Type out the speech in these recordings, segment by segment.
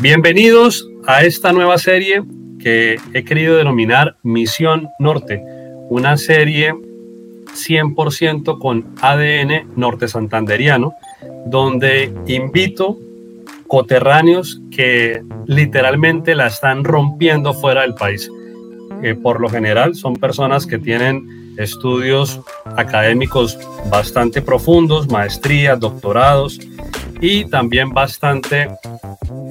Bienvenidos a esta nueva serie que he querido denominar Misión Norte, una serie 100% con ADN norte santanderiano, donde invito coterráneos que literalmente la están rompiendo fuera del país. Eh, por lo general son personas que tienen estudios académicos bastante profundos, maestrías, doctorados y también bastante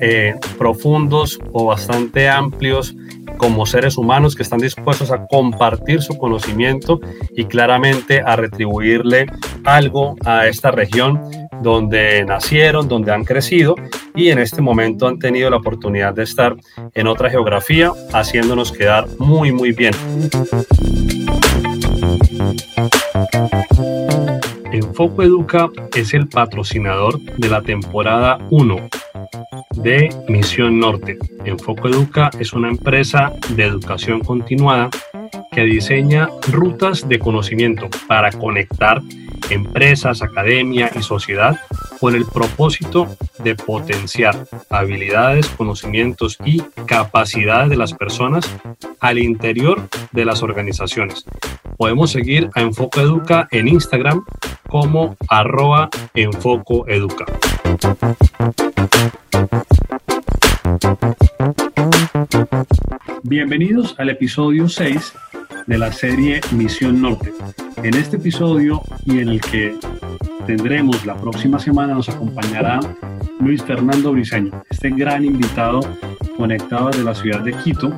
eh, profundos o bastante amplios como seres humanos que están dispuestos a compartir su conocimiento y claramente a retribuirle algo a esta región donde nacieron, donde han crecido y en este momento han tenido la oportunidad de estar en otra geografía, haciéndonos quedar muy, muy bien. Enfoco Educa es el patrocinador de la temporada 1 de Misión Norte. Enfoco Educa es una empresa de educación continuada diseña rutas de conocimiento para conectar empresas, academia y sociedad con el propósito de potenciar habilidades, conocimientos y capacidades de las personas al interior de las organizaciones. Podemos seguir a Enfoco Educa en Instagram como arroba Enfoco Educa. Bienvenidos al episodio 6 de la serie Misión Norte. En este episodio y en el que tendremos la próxima semana nos acompañará Luis Fernando Briseño, este gran invitado conectado desde la ciudad de Quito,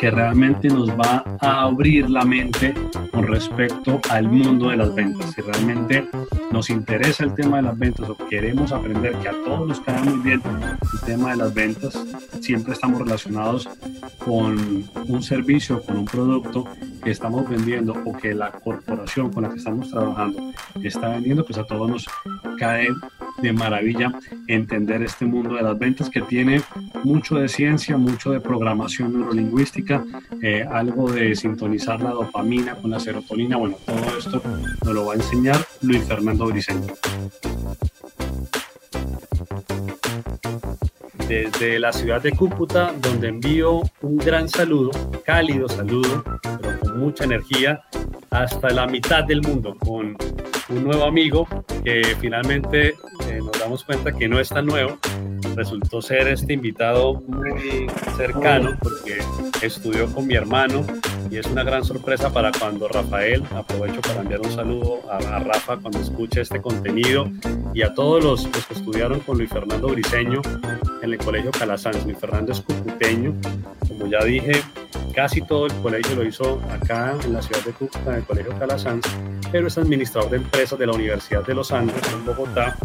que realmente nos va a abrir la mente con respecto al mundo de las ventas. Si realmente nos interesa el tema de las ventas o queremos aprender que a todos nos queda muy bien el tema de las ventas, siempre estamos relacionados con un servicio, con un producto que estamos vendiendo o que la corporación con la que estamos trabajando está vendiendo, pues a todos nos cae de maravilla entender este mundo de las ventas que tiene mucho de ciencia, mucho de programación neurolingüística, eh, algo de sintonizar la dopamina con la serotonina. Bueno, todo esto nos lo va a enseñar Luis Fernando Briceño. Desde la ciudad de Cúcuta, donde envío un gran saludo, cálido saludo, pero con mucha energía, hasta la mitad del mundo, con un nuevo amigo que finalmente eh, nos damos cuenta que no es tan nuevo. Resultó ser este invitado muy cercano porque estudió con mi hermano y es una gran sorpresa para cuando Rafael, aprovecho para enviar un saludo a, Rafa cuando escuche este contenido y a todos los, que estudiaron con Luis Fernando Briseño en el Colegio Calasanz. Luis Fernando es cucuteño, como ya dije, casi todo el colegio lo hizo acá en la ciudad de Cúcuta, en el Colegio Calasanz, pero es administrador de empresas de la Universidad de los Andes en Bogotá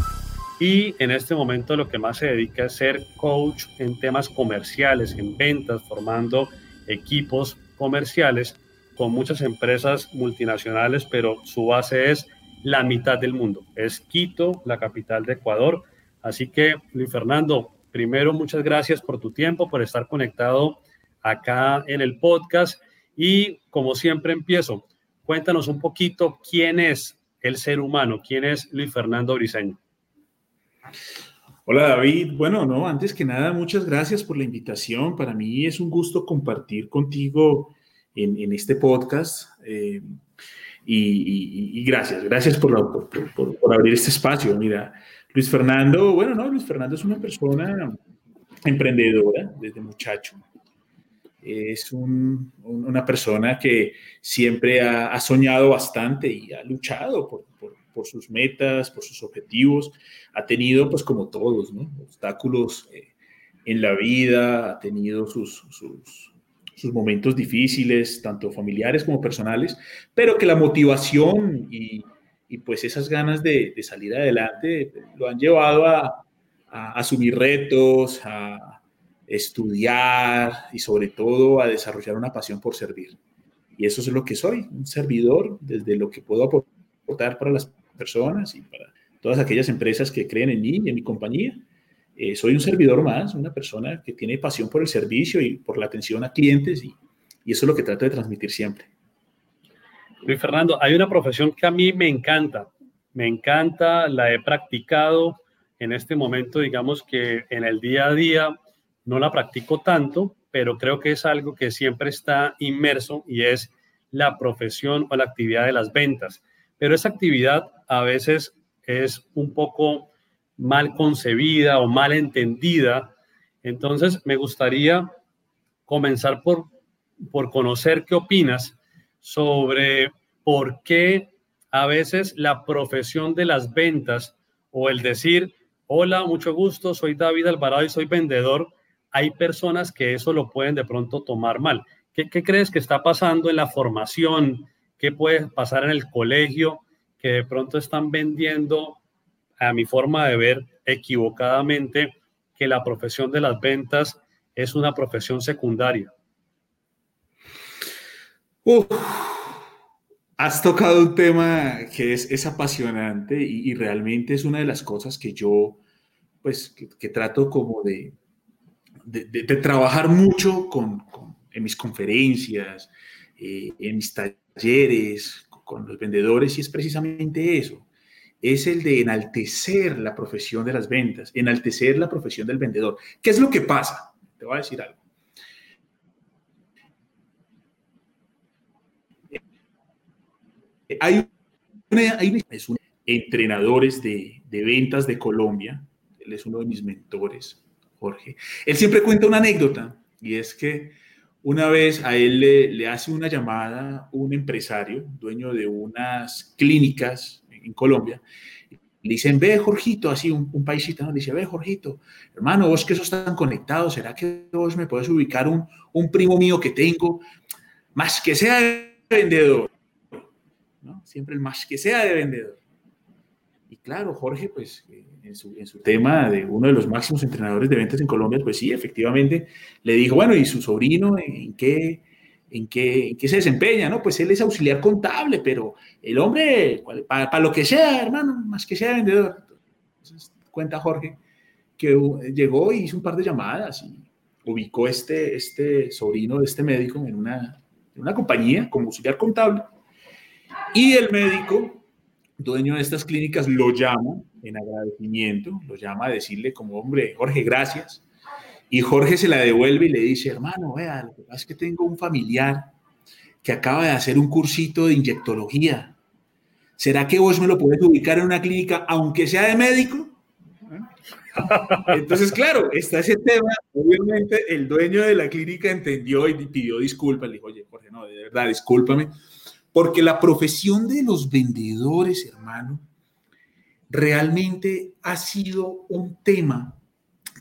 y en este momento lo que más se dedica es ser coach en temas comerciales, en ventas, formando equipos comerciales con muchas empresas multinacionales, pero su base es la mitad del mundo. Es Quito, la capital de Ecuador. Así que, Luis Fernando, primero muchas gracias por tu tiempo, por estar conectado acá en el podcast. Y como siempre empiezo, cuéntanos un poquito quién es el ser humano, quién es Luis Fernando Briseño. Hola David, bueno, no, antes que nada, muchas gracias por la invitación. Para mí es un gusto compartir contigo en, este podcast eh, y, gracias, gracias por, abrir este espacio. Mira, Luis Fernando, bueno, no, Luis Fernando es una persona emprendedora desde muchacho. Es una persona que siempre ha, soñado bastante y ha luchado por, por sus metas, por sus objetivos. Ha tenido, pues como todos, ¿no? obstáculos eh, en la vida, ha tenido sus, sus, momentos difíciles, tanto familiares como personales, pero que la motivación y, y pues esas ganas de, de, salir adelante lo han llevado a, a asumir retos, a estudiar y sobre todo a desarrollar una pasión por servir. Y eso es lo que soy, un servidor desde lo que puedo aportar para las personas y para todas aquellas empresas que creen en mí y en mi compañía. Eh, soy un servidor más, una persona que tiene pasión por el servicio y por la atención a clientes y, y eso es lo que trato de transmitir siempre. Luis Fernando, hay una profesión que a mí me encanta, me encanta, la he practicado en este momento, digamos que en el día a día no la practico tanto, pero creo que es algo que siempre está inmerso y es la profesión o la actividad de las ventas. Pero esa actividad a veces es un poco mal concebida o mal entendida. Entonces, me gustaría comenzar por, por conocer qué opinas sobre por qué a veces la profesión de las ventas o el decir, hola, mucho gusto, soy David Alvarado y soy vendedor, hay personas que eso lo pueden de pronto tomar mal. ¿Qué, qué crees que está pasando en la formación? ¿Qué puede pasar en el colegio? Que de pronto están vendiendo a mi forma de ver, equivocadamente, que la profesión de las ventas es una profesión secundaria. has tocado un tema que es, apasionante y, realmente es una de las cosas que yo, pues, que, trato como de, de, trabajar mucho con, en mis conferencias, eh, en mis talleres, con los vendedores, y es precisamente eso es el de enaltecer la profesión de las ventas, enaltecer la profesión del vendedor. ¿Qué es lo que pasa? Te voy a decir algo. Hay, entrenadores de, ventas de Colombia, él es uno de mis mentores, Jorge. Él siempre cuenta una anécdota y es que una vez a él le, hace una llamada un empresario, dueño de unas clínicas en Colombia, le dicen, ve Jorgito, así un, un paisito, ¿no? Dice, ve Jorgito, hermano, vos que esos están conectados, ¿será que vos me puedes ubicar un, un primo mío que tengo, más que sea de vendedor? ¿no? Siempre el más que sea de vendedor. Y claro, Jorge, pues en su, en tema de uno de los máximos entrenadores de ventas en Colombia, pues sí, efectivamente, le dijo, bueno, ¿y su sobrino en qué, ¿En qué, se desempeña? No, pues él es auxiliar contable, pero el hombre, para, lo que sea, hermano, más que sea vendedor. Cuenta Jorge que llegó y hizo un par de llamadas y ubicó este, este sobrino de este médico en una, en una compañía como auxiliar contable. Y el médico, dueño de estas clínicas, lo llama en agradecimiento, lo llama a decirle como, hombre, Jorge, gracias y Jorge se la devuelve y le dice, hermano, vea, lo que pasa es que tengo un familiar que acaba de hacer un cursito de inyectología. ¿Será que vos me lo puedes ubicar en una clínica, aunque sea de médico? Entonces, claro, está ese tema. Obviamente, el dueño de la clínica entendió y pidió disculpas. Le dijo, oye, Jorge, no, de verdad, discúlpame. Porque la profesión de los vendedores, hermano, realmente ha sido un tema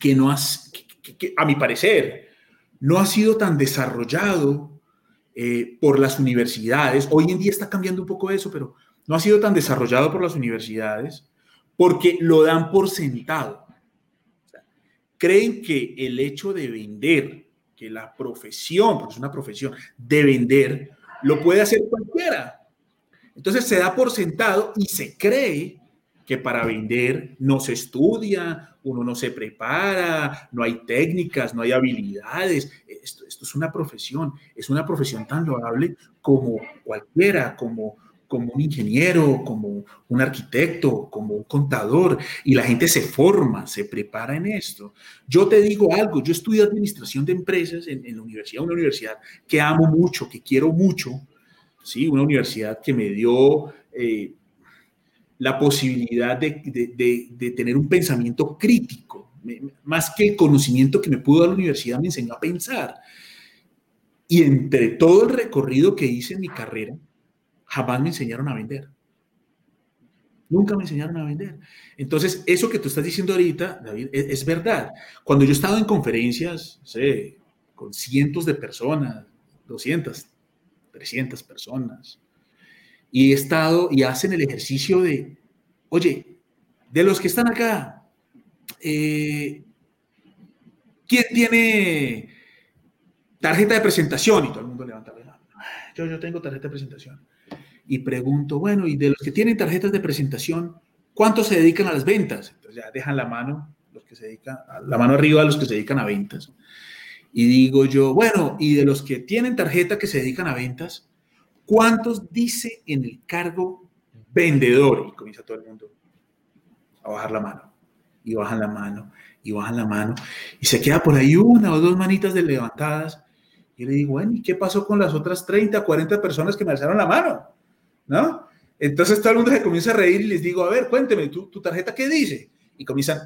que no, a mi parecer no ha sido tan desarrollado eh, por las universidades. Hoy en día está cambiando un poco eso, pero no ha sido tan desarrollado por las universidades porque lo dan por sentado. creen que el hecho de vender, que la profesión, porque es una profesión, de vender, lo puede hacer cualquiera. Entonces se da por sentado y se cree que para vender no se estudia, uno no se prepara, no hay técnicas, no hay habilidades. Esto, es una profesión, es una profesión tan loable como cualquiera, como, como un ingeniero, como un arquitecto, como un contador, y la gente se forma, se prepara en esto. Yo te digo algo, yo estudié administración de empresas en, la universidad, una universidad que amo mucho, que quiero mucho, ¿sí? una universidad que me dio... Eh, la posibilidad de, tener un pensamiento crítico, más que el conocimiento que me pudo dar la universidad me enseñó a pensar. Y entre todo el recorrido que hice en mi carrera, jamás me enseñaron a vender. Nunca me enseñaron a vender. Entonces, eso que tú estás diciendo ahorita, David, es, es verdad. Cuando yo he estado en conferencias, sé, con cientos de personas, 200, 300 personas, y he estado y hacen el ejercicio de, oye, de los que están acá, eh, ¿quién tiene tarjeta de presentación? Y todo el mundo levanta la mano. Yo, yo tengo tarjeta de presentación. Y pregunto, bueno, y de los que tienen tarjetas de presentación, ¿cuántos se dedican a las ventas? Entonces ya dejan la mano, los que se dedican, la mano arriba a los que se dedican a ventas. Y digo yo, bueno, y de los que tienen tarjeta que se dedican a ventas, ¿Cuántos dice en el cargo vendedor? Y comienza todo el mundo a bajar la mano. y bajan la mano, y bajan la mano, y se queda por ahí una o dos manitas de levantadas. Y le digo, bueno, ¿y qué pasó con las otras 30, 40 personas que me alzaron la mano? ¿No? Entonces todo el mundo se comienza a reír y les digo, a ver, cuénteme, ¿tu, tu tarjeta qué dice? Y comienzan,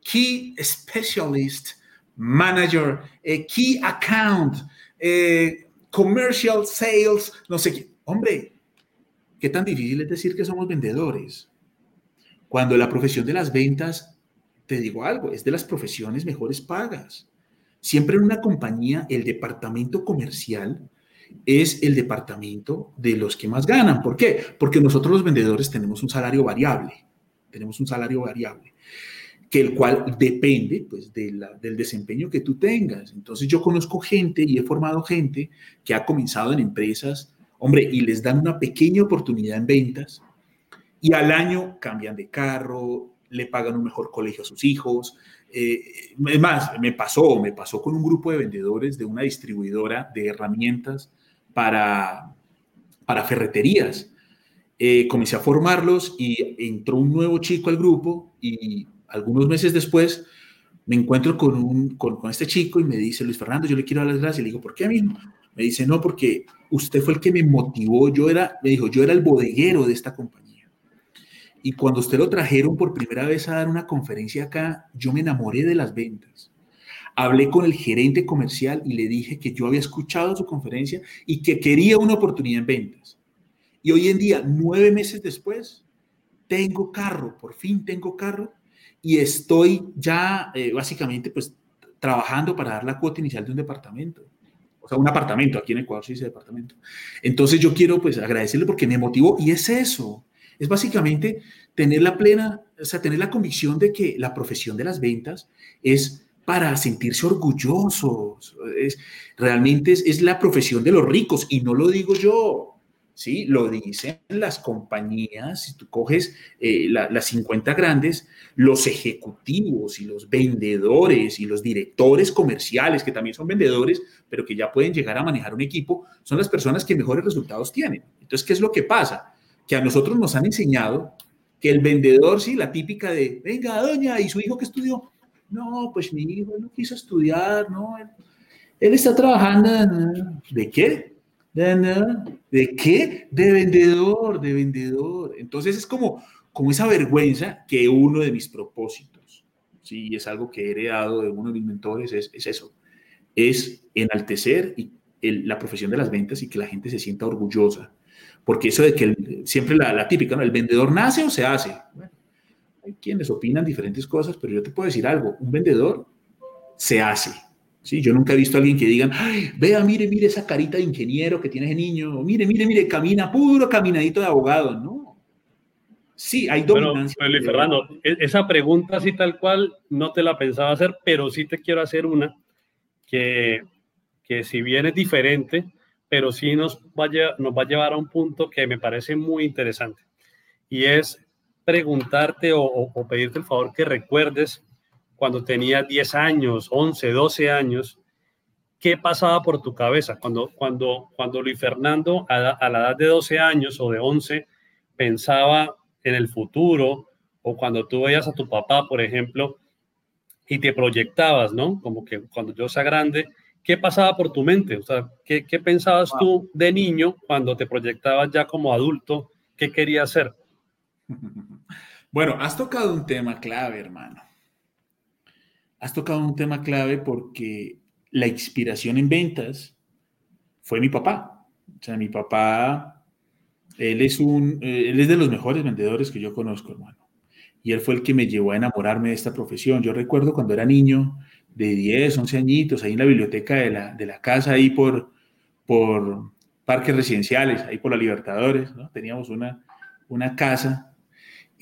Key Specialist, Manager, eh, Key Account, eh, Commercial Sales, no sé qué. Hombre, ¿qué tan difícil es decir que somos vendedores? Cuando la profesión de las ventas, te digo algo, es de las profesiones mejores pagas. Siempre en una compañía, el departamento comercial es el departamento de los que más ganan. ¿Por qué? Porque nosotros los vendedores tenemos un salario variable. Tenemos un salario variable que el cual depende pues, del desempeño que tú tengas. Entonces yo conozco gente y he formado gente que ha comenzado en empresas, hombre, y les dan una pequeña oportunidad en ventas y al año cambian de carro, le pagan un mejor colegio a sus hijos. Eh, es más, me pasó, me pasó con un grupo de vendedores de una distribuidora de herramientas para, para ferreterías. Eh, comencé a formarlos y entró un nuevo chico al grupo y algunos meses después me encuentro con, un, con, este chico y me dice, Luis Fernando, yo le quiero dar las gracias. Y le digo, ¿por qué a? Me dice, no, porque usted fue el que me motivó. Yo era, me dijo, yo era el bodeguero de esta compañía. Y cuando usted lo trajeron por primera vez a dar una conferencia acá, yo me enamoré de las ventas. Hablé con el gerente comercial y le dije que yo había escuchado su conferencia y que quería una oportunidad en ventas. Y hoy en día, nueve meses después, tengo carro, por fin tengo carro y estoy ya eh, básicamente pues trabajando para dar la cuota inicial de un departamento. O sea, un apartamento, aquí en Ecuador se dice departamento. Entonces yo quiero pues agradecerle porque me motivó y es eso es básicamente tener la plena, o sea, tener la convicción de que la profesión de las ventas es para sentirse orgullosos. Es, realmente es, la profesión de los ricos y no lo digo yo, ¿sí? Lo dicen las compañías, si tú coges eh, las 50 grandes, los ejecutivos y los vendedores y los directores comerciales, que también son vendedores, pero que ya pueden llegar a manejar un equipo, son las personas que mejores resultados tienen. Entonces, ¿qué es lo que pasa? que a nosotros nos han enseñado que el vendedor, sí, la típica de, venga, doña, ¿y su hijo que estudió? No, pues mi hijo no quiso estudiar, no, él, está trabajando, ¿de qué? ¿De qué? De vendedor, de vendedor. Entonces es como, como esa vergüenza que uno de mis propósitos, sí, es algo que he heredado de uno de mis mentores, es, es eso, es enaltecer y la profesión de las ventas y que la gente se sienta orgullosa porque eso de que siempre la, típica, ¿no? El vendedor nace o se hace. Hay quienes opinan diferentes cosas, pero yo te puedo decir algo, un vendedor se hace. ¿sí? Yo nunca he visto a alguien que digan, Ay, vea, mire, mire esa carita de ingeniero que tiene ese niño, mire, mire, mire, camina puro caminadito de abogado, ¿no? Sí, hay dominancia. Bueno, Fernando, e-, esa pregunta así tal cual no te la pensaba hacer, pero sí te quiero hacer una que, que si bien es diferente, pero sí nos va, a, nos va a llevar a un punto que me parece muy interesante y es preguntarte o, pedirte el favor que recuerdes cuando tenías 10 años, 11, 12 años, ¿qué pasaba por tu cabeza? Cuando, cuando, cuando Luis Fernando a, a, la edad de 12 años o de 11 pensaba en el futuro, o cuando tú veías a tu papá, por ejemplo, y te proyectabas, ¿no? Como que cuando yo sea grande, ¿qué pasaba por tu mente? O sea, ¿qué, qué pensabas tú de niño cuando te proyectabas ya como adulto? ¿Qué querías hacer? Bueno, has tocado un tema clave, hermano. Has tocado un tema clave porque la inspiración en ventas fue mi papá. O sea, mi papá, él es un, él es de los mejores vendedores que yo conozco, hermano. Y él fue el que me llevó a enamorarme de esta profesión. Yo recuerdo cuando era niño, de 10, 11 añitos, ahí en la biblioteca de la, de la casa, ahí por, por parques residenciales, ahí por la Libertadores. Teníamos una, una casa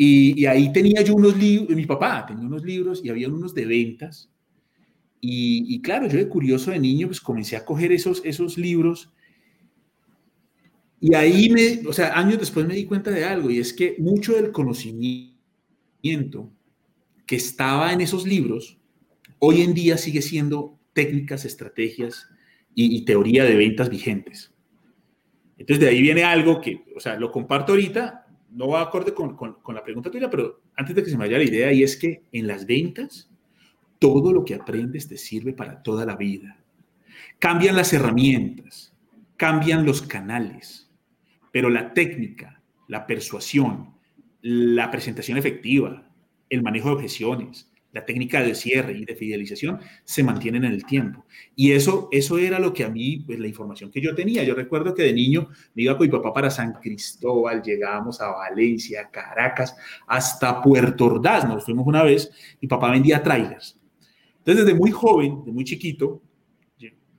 y, y, ahí tenía yo unos libros, mi papá tenía unos libros y había unos de ventas. Y, y, claro, yo de curioso de niño, pues comencé a coger esos, esos libros. Y ahí me, o sea, años después me di cuenta de algo, y es que mucho del conocimiento que estaba en esos libros, hoy en día sigue siendo técnicas, estrategias y, teoría de ventas vigentes. Entonces de ahí viene algo que, o sea, lo comparto ahorita no va acorde con, con, la pregunta tuya, pero antes de que se me vaya la idea, y es que en las ventas, todo lo que aprendes te sirve para toda la vida. Cambian las herramientas, cambian los canales, pero la técnica, la persuasión, la presentación efectiva, el manejo de objeciones, la técnica de cierre y de fidelización se mantienen en el tiempo. Y eso, eso era lo que a mí, pues la información que yo tenía. Yo recuerdo que de niño me iba con mi papá para San Cristóbal, llegábamos a Valencia, Caracas, hasta Puerto Ordaz. Nos fuimos una vez, mi papá vendía trailers. Entonces, desde muy joven, de muy chiquito,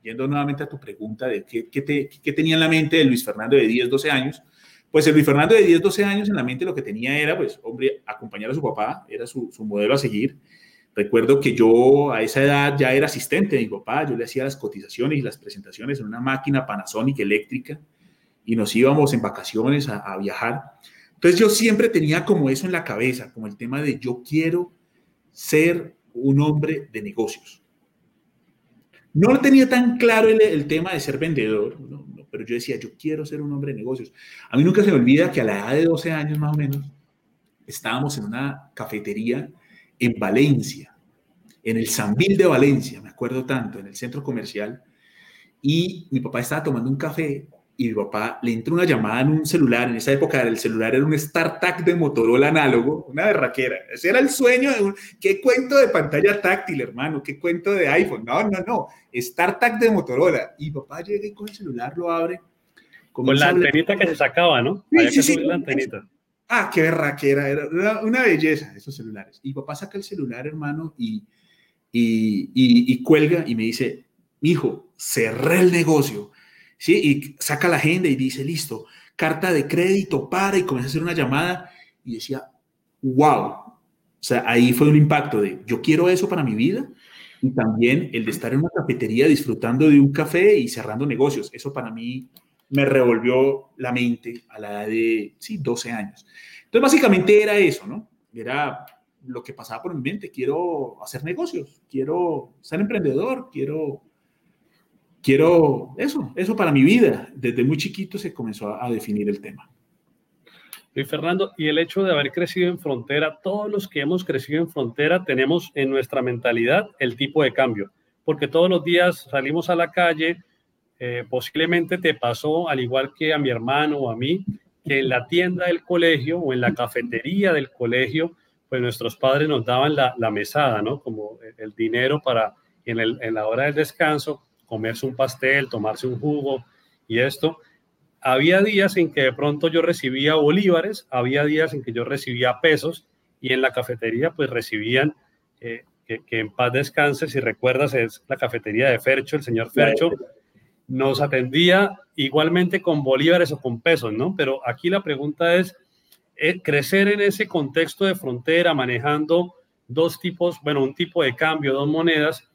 yendo nuevamente a tu pregunta de qué, qué, tenía en la mente de Luis Fernando de 10, 12 años, pues el Luis Fernando de 10, 12 años en la mente lo que tenía era, pues, hombre, acompañar a su papá, era su, modelo a seguir Recuerdo que yo a esa edad ya era asistente de mi papá, yo le hacía las cotizaciones y las presentaciones en una máquina Panasonic eléctrica y nos íbamos en vacaciones a, viajar. Entonces yo siempre tenía como eso en la cabeza, como el tema de yo quiero ser un hombre de negocios. No tenía tan claro el, tema de ser vendedor, pero yo decía, yo quiero ser un hombre de negocios. A mí nunca se me olvida que a la edad de 12 años más o menos, estábamos en una cafetería en Valencia, en el Sambil de Valencia, me acuerdo tanto, en el centro comercial, y mi papá estaba tomando un café y mi papá le entró una llamada en un celular. En esa época el celular era un StarTAC de Motorola análogo, una berraquera. Ese era el sueño de un... ¿Qué cuento de pantalla táctil, hermano? ¿Qué cuento de iPhone? No, no, no. StarTAC de Motorola. Y papá llega y con el celular lo abre. Con la antenita que se sacaba, ¿no? Sí, sí, la antenita. Ah, qué berraquera, era una belleza esos celulares. Y papá saca el celular, hermano, y, y, y, cuelga y me dice, hijo, cerré el negocio. ¿Sí? Y saca la agenda y dice, listo, carta de crédito, para, y comienza a hacer una llamada. Y decía, wow. O sea, ahí fue un impacto de, yo quiero eso para mi vida. Y también el de estar en una cafetería disfrutando de un café y cerrando negocios. Eso para mí me revolvió la mente a la edad de, sí, 12 años. Entonces, básicamente era eso, ¿no? Era lo que pasaba por mi mente. Quiero hacer negocios, quiero ser emprendedor, quiero, quiero eso, eso para mi vida. Desde muy chiquito se comenzó a, definir el tema. Y Fernando, y el hecho de haber crecido en frontera, todos los que hemos crecido en frontera tenemos en nuestra mentalidad el tipo de cambio, porque todos los días salimos a la calle, eh, posiblemente te pasó, al igual que a mi hermano o a mí, que en la tienda del colegio o en la cafetería del colegio, pues nuestros padres nos daban la, mesada, ¿no? Como el dinero para en, en la hora del descanso comerse un pastel, tomarse un jugo y esto. Había días en que de pronto yo recibía bolívares, había días en que yo recibía pesos y en la cafetería pues recibían, eh, que, que, en paz descanse, si recuerdas, es la cafetería de Fercho, el señor Fercho, nos atendía igualmente con bolívares o con pesos, ¿no? Pero aquí la pregunta es, eh, crecer en ese contexto de frontera, manejando dos tipos, bueno, un tipo de cambio, dos monedas,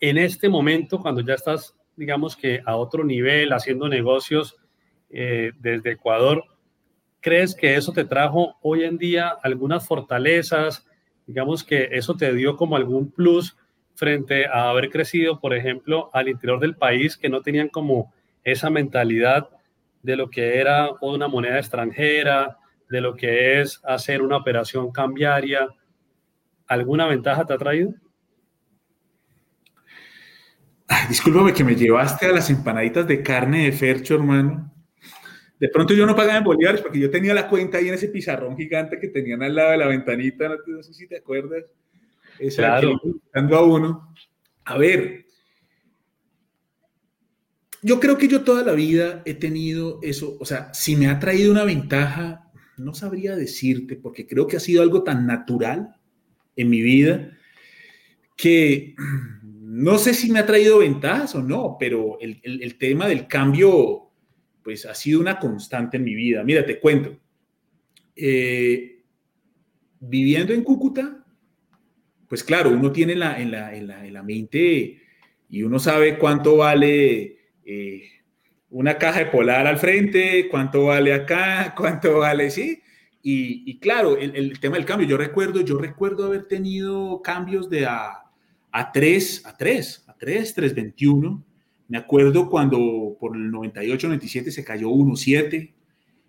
en este momento, cuando ya estás, digamos que a otro nivel, haciendo negocios eh, desde Ecuador, ¿crees que eso te trajo hoy en día algunas fortalezas? Digamos que eso te dio como algún plus frente a haber crecido, por ejemplo, al interior del país que no tenían como esa mentalidad de lo que era una moneda extranjera, de lo que es hacer una operación cambiaria. ¿Alguna ventaja te ha traído? Discúlpame que me llevaste a las empanaditas de carne de Fercho, hermano. De pronto yo no pagaba en bolívares porque yo tenía la cuenta ahí en ese pizarrón gigante que tenían al lado de la ventanita, no sé si te acuerdas claro. a uno. A ver, yo creo que yo toda la vida he tenido eso, o sea, si me ha traído una ventaja, no sabría decirte, porque creo que ha sido algo tan natural en mi vida que no sé si me ha traído ventajas o no, pero el, tema del cambio, pues ha sido una constante en mi vida. Mira, te cuento. Eh, viviendo en Cúcuta, pues claro, uno tiene en la, en la, mente y uno sabe cuánto vale eh, una caja de polar al frente, cuánto vale acá, cuánto vale, sí. Y, claro, el, tema del cambio, yo recuerdo, yo recuerdo haber tenido cambios de a, a 3, a 3, a 3, 321. Me acuerdo cuando por el 98, 97 se cayó 1.7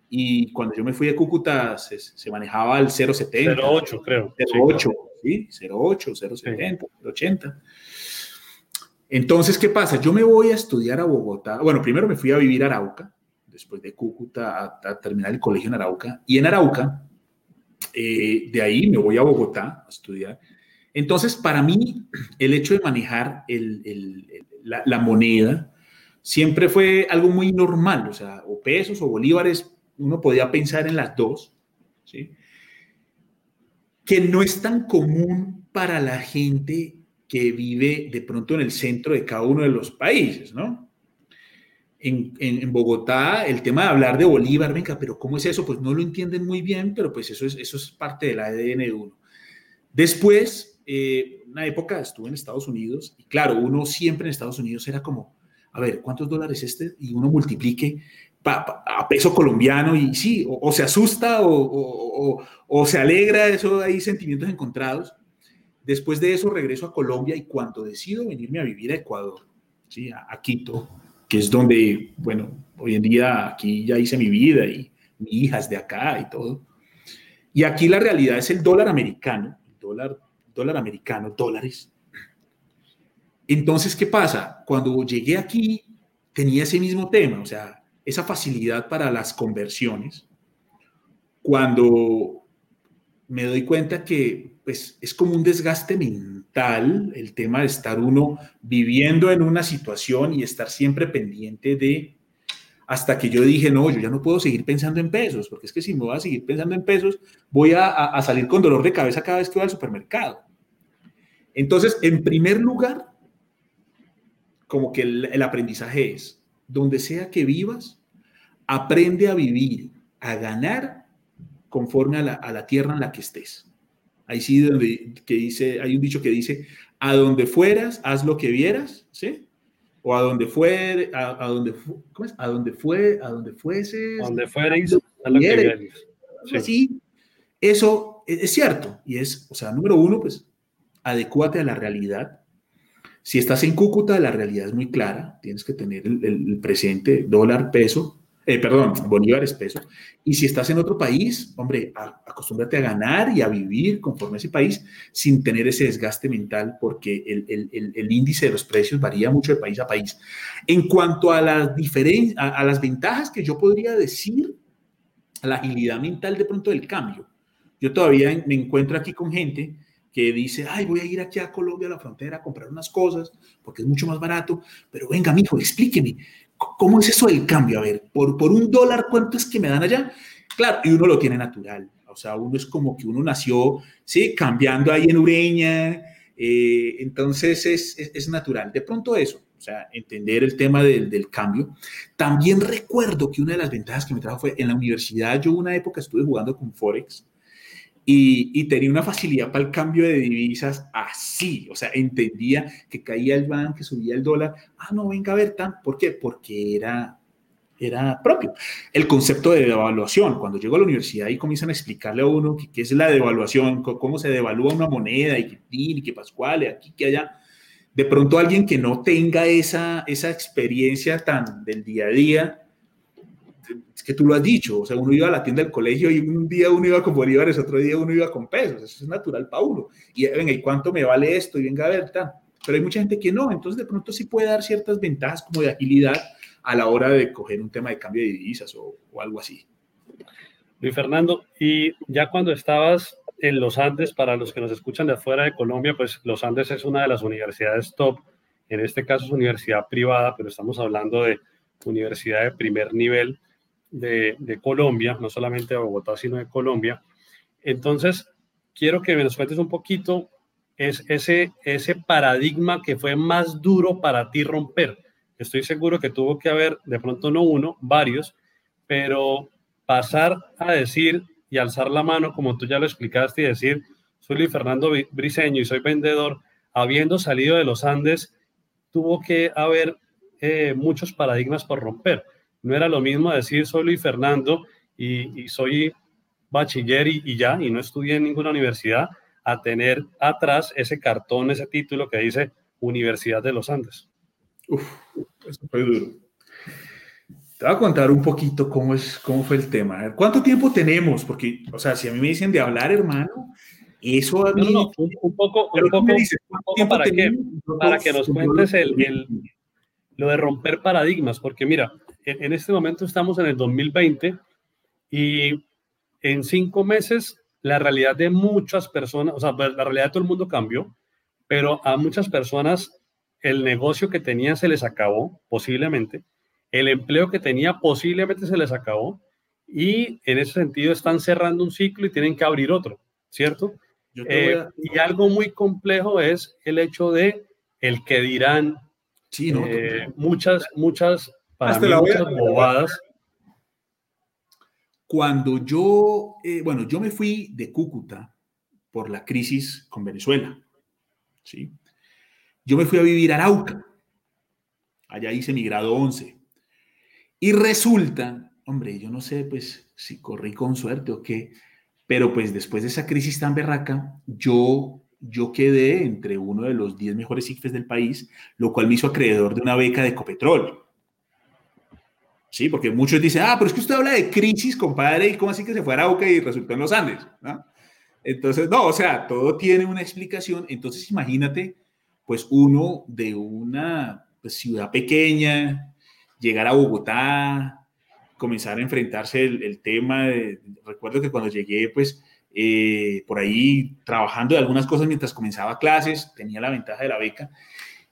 y cuando yo me fui de Cúcuta se, manejaba el 0,70. 0,8 creo. 0,8, sí, 0,8, 0,70, 0,80. Entonces, ¿qué pasa? Yo me voy a estudiar a Bogotá. Bueno, primero me fui a vivir a Arauca, después de Cúcuta a, terminar el colegio en Arauca. Y en Arauca, eh, de ahí me voy a Bogotá a estudiar. Entonces, para mí, el hecho de manejar la, moneda siempre fue algo muy normal, o sea, o pesos o bolívares, uno podía pensar en las dos, ¿sí? que no es tan común para la gente que vive de pronto en el centro de cada uno de los países, ¿no? En, en, Bogotá, el tema de hablar de Bolívar, venga, pero ¿cómo es eso? Pues no lo entienden muy bien, pero pues eso es, eso es parte del ADN de uno. Después, eh, una época estuve en Estados Unidos y claro, uno siempre en Estados Unidos era como, a ver, ¿cuántos dólares este? Y uno multiplique a peso colombiano y sí, o, se asusta o, o, se alegra, eso hay sentimientos encontrados. Después de eso regreso a Colombia y cuando decido venirme a vivir a Ecuador, ¿sí? a, Quito, que es donde, bueno, hoy en día aquí ya hice mi vida y mi hija es de acá y todo. Y aquí la realidad es el dólar americano, el dólar, dólar americano, dólares. Entonces, ¿qué pasa? Cuando llegué aquí tenía ese mismo tema, o sea, esa facilidad para las conversiones, cuando me doy cuenta que pues, es como un desgaste mental el tema de estar uno viviendo en una situación y estar siempre pendiente de, hasta que yo dije, no, yo ya no puedo seguir pensando en pesos, porque es que si me voy a seguir pensando en pesos, voy a, a salir con dolor de cabeza cada vez que voy al supermercado. Entonces, en primer lugar, como que el, el aprendizaje es, donde sea que vivas, aprende a vivir, a ganar conforme a la, tierra en la que estés. Ahí sí donde que dice, hay un dicho que dice, a donde fueras, haz lo que vieras, ¿sí? O a donde fue, a, donde, ¿cómo es? A donde fue, a donde fueses. A donde fueres, a lo que vieres. Sí. Eso es, cierto. Y es, o sea, número uno, pues, adecúate a la realidad. Si estás en Cúcuta, la realidad es muy clara. Tienes que tener el presente, dólar, peso, eh, perdón, Bolívar es peso. Y si estás en otro país, hombre, acostúmbrate a ganar y a vivir conforme a ese país sin tener ese desgaste mental, porque el, índice de los precios varía mucho de país a país. En cuanto a las, a, a las ventajas que yo podría decir, la agilidad mental de pronto del cambio. Yo todavía me encuentro aquí con gente que dice, ay, voy a ir aquí a Colombia a la frontera a comprar unas cosas porque es mucho más barato, pero venga, mijo, explíqueme, ¿Cómo es eso del cambio? A ver, por, por un dólar, ¿cuánto es que me dan allá? Claro, y uno lo tiene natural. O sea, uno es como que uno nació, sí, cambiando ahí en Ureña. Eh, entonces es, es, natural. De pronto eso, o sea, entender el tema del, del, cambio. También recuerdo que una de las ventajas que me trajo fue en la universidad, yo una época estuve jugando con Forex y, tenía una facilidad para el cambio de divisas así, o sea, entendía que caía el ban, que subía el dólar, ah, no, venga a ver, tan, ¿por qué? Porque era, era propio. El concepto de devaluación, cuando llego a la universidad y comienzan a explicarle a uno qué, es la devaluación, cómo se devalúa una moneda y qué y qué pascual, aquí, que allá, de pronto alguien que no tenga esa, esa experiencia tan del día a día, es que tú lo has dicho, o sea, uno iba a la tienda del colegio y un día uno iba con bolívares, otro día uno iba con pesos, eso es natural para uno. Y venga, ¿y cuánto me vale esto? Y venga a ver. Pero hay mucha gente que no, entonces de pronto sí puede dar ciertas ventajas como de agilidad a la hora de coger un tema de cambio de divisas o, o algo así. Luis Fernando, y ya cuando estabas en los Andes, para los que nos escuchan de afuera de Colombia, pues los Andes es una de las universidades top, en este caso es universidad privada, pero estamos hablando de universidad de primer nivel de, Colombia, no solamente de Bogotá, sino de Colombia. Entonces, quiero que me nos cuentes un poquito es ese, ese paradigma que fue más duro para ti romper. Estoy seguro que tuvo que haber, de pronto no uno, varios, pero pasar a decir y alzar la mano, como tú ya lo explicaste, y decir, soy Fernando Briseño y soy vendedor, habiendo salido de los Andes, tuvo que haber eh, muchos paradigmas por romper. No era lo mismo decir soy Luis Fernando y, soy bachiller y, ya, y no estudié en ninguna universidad, a tener atrás ese cartón, ese título que dice Universidad de los Andes. Uf, eso fue duro. Te voy a contar un poquito cómo, es, cómo fue el tema. ¿Cuánto tiempo tenemos? Porque, o sea, si a mí me dicen de hablar, hermano, eso a mí... No, un, poco, un poco, para, que, para que nos cuentes el, lo de romper paradigmas, porque mira, en este momento estamos en el 2020 y en cinco meses la realidad de muchas personas, o sea, pues, la realidad de todo el mundo cambió, pero a muchas personas el negocio que tenían se les acabó, posiblemente, el empleo que tenía posiblemente se les acabó y en ese sentido están cerrando un ciclo y tienen que abrir otro, ¿cierto? Eh, y algo muy complejo es el hecho de el que dirán sí, ¿no? Eh, muchas, muchas, para mí, muchas bobadas. Cuando yo, eh, bueno, yo me fui de Cúcuta por la crisis con Venezuela, ¿sí? Yo me fui a vivir a Arauca. Allá hice mi grado 11. Y resulta, hombre, yo no sé, pues, si corrí con suerte o qué, pero pues después de esa crisis tan berraca, yo, yo quedé entre uno de los 10 mejores IFES del país, lo cual me hizo acreedor de una beca de Ecopetrol. Sí, porque muchos dicen, ah, pero es que usted habla de crisis, compadre, y cómo así que se fue a Arauca y resultó en los Andes, Entonces, no, o sea, todo tiene una explicación. Entonces, imagínate, pues uno de una pues, ciudad pequeña, llegar a Bogotá, comenzar a enfrentarse el, tema. De, recuerdo que cuando llegué, pues eh, por ahí trabajando de algunas cosas mientras comenzaba clases, tenía la ventaja de la beca,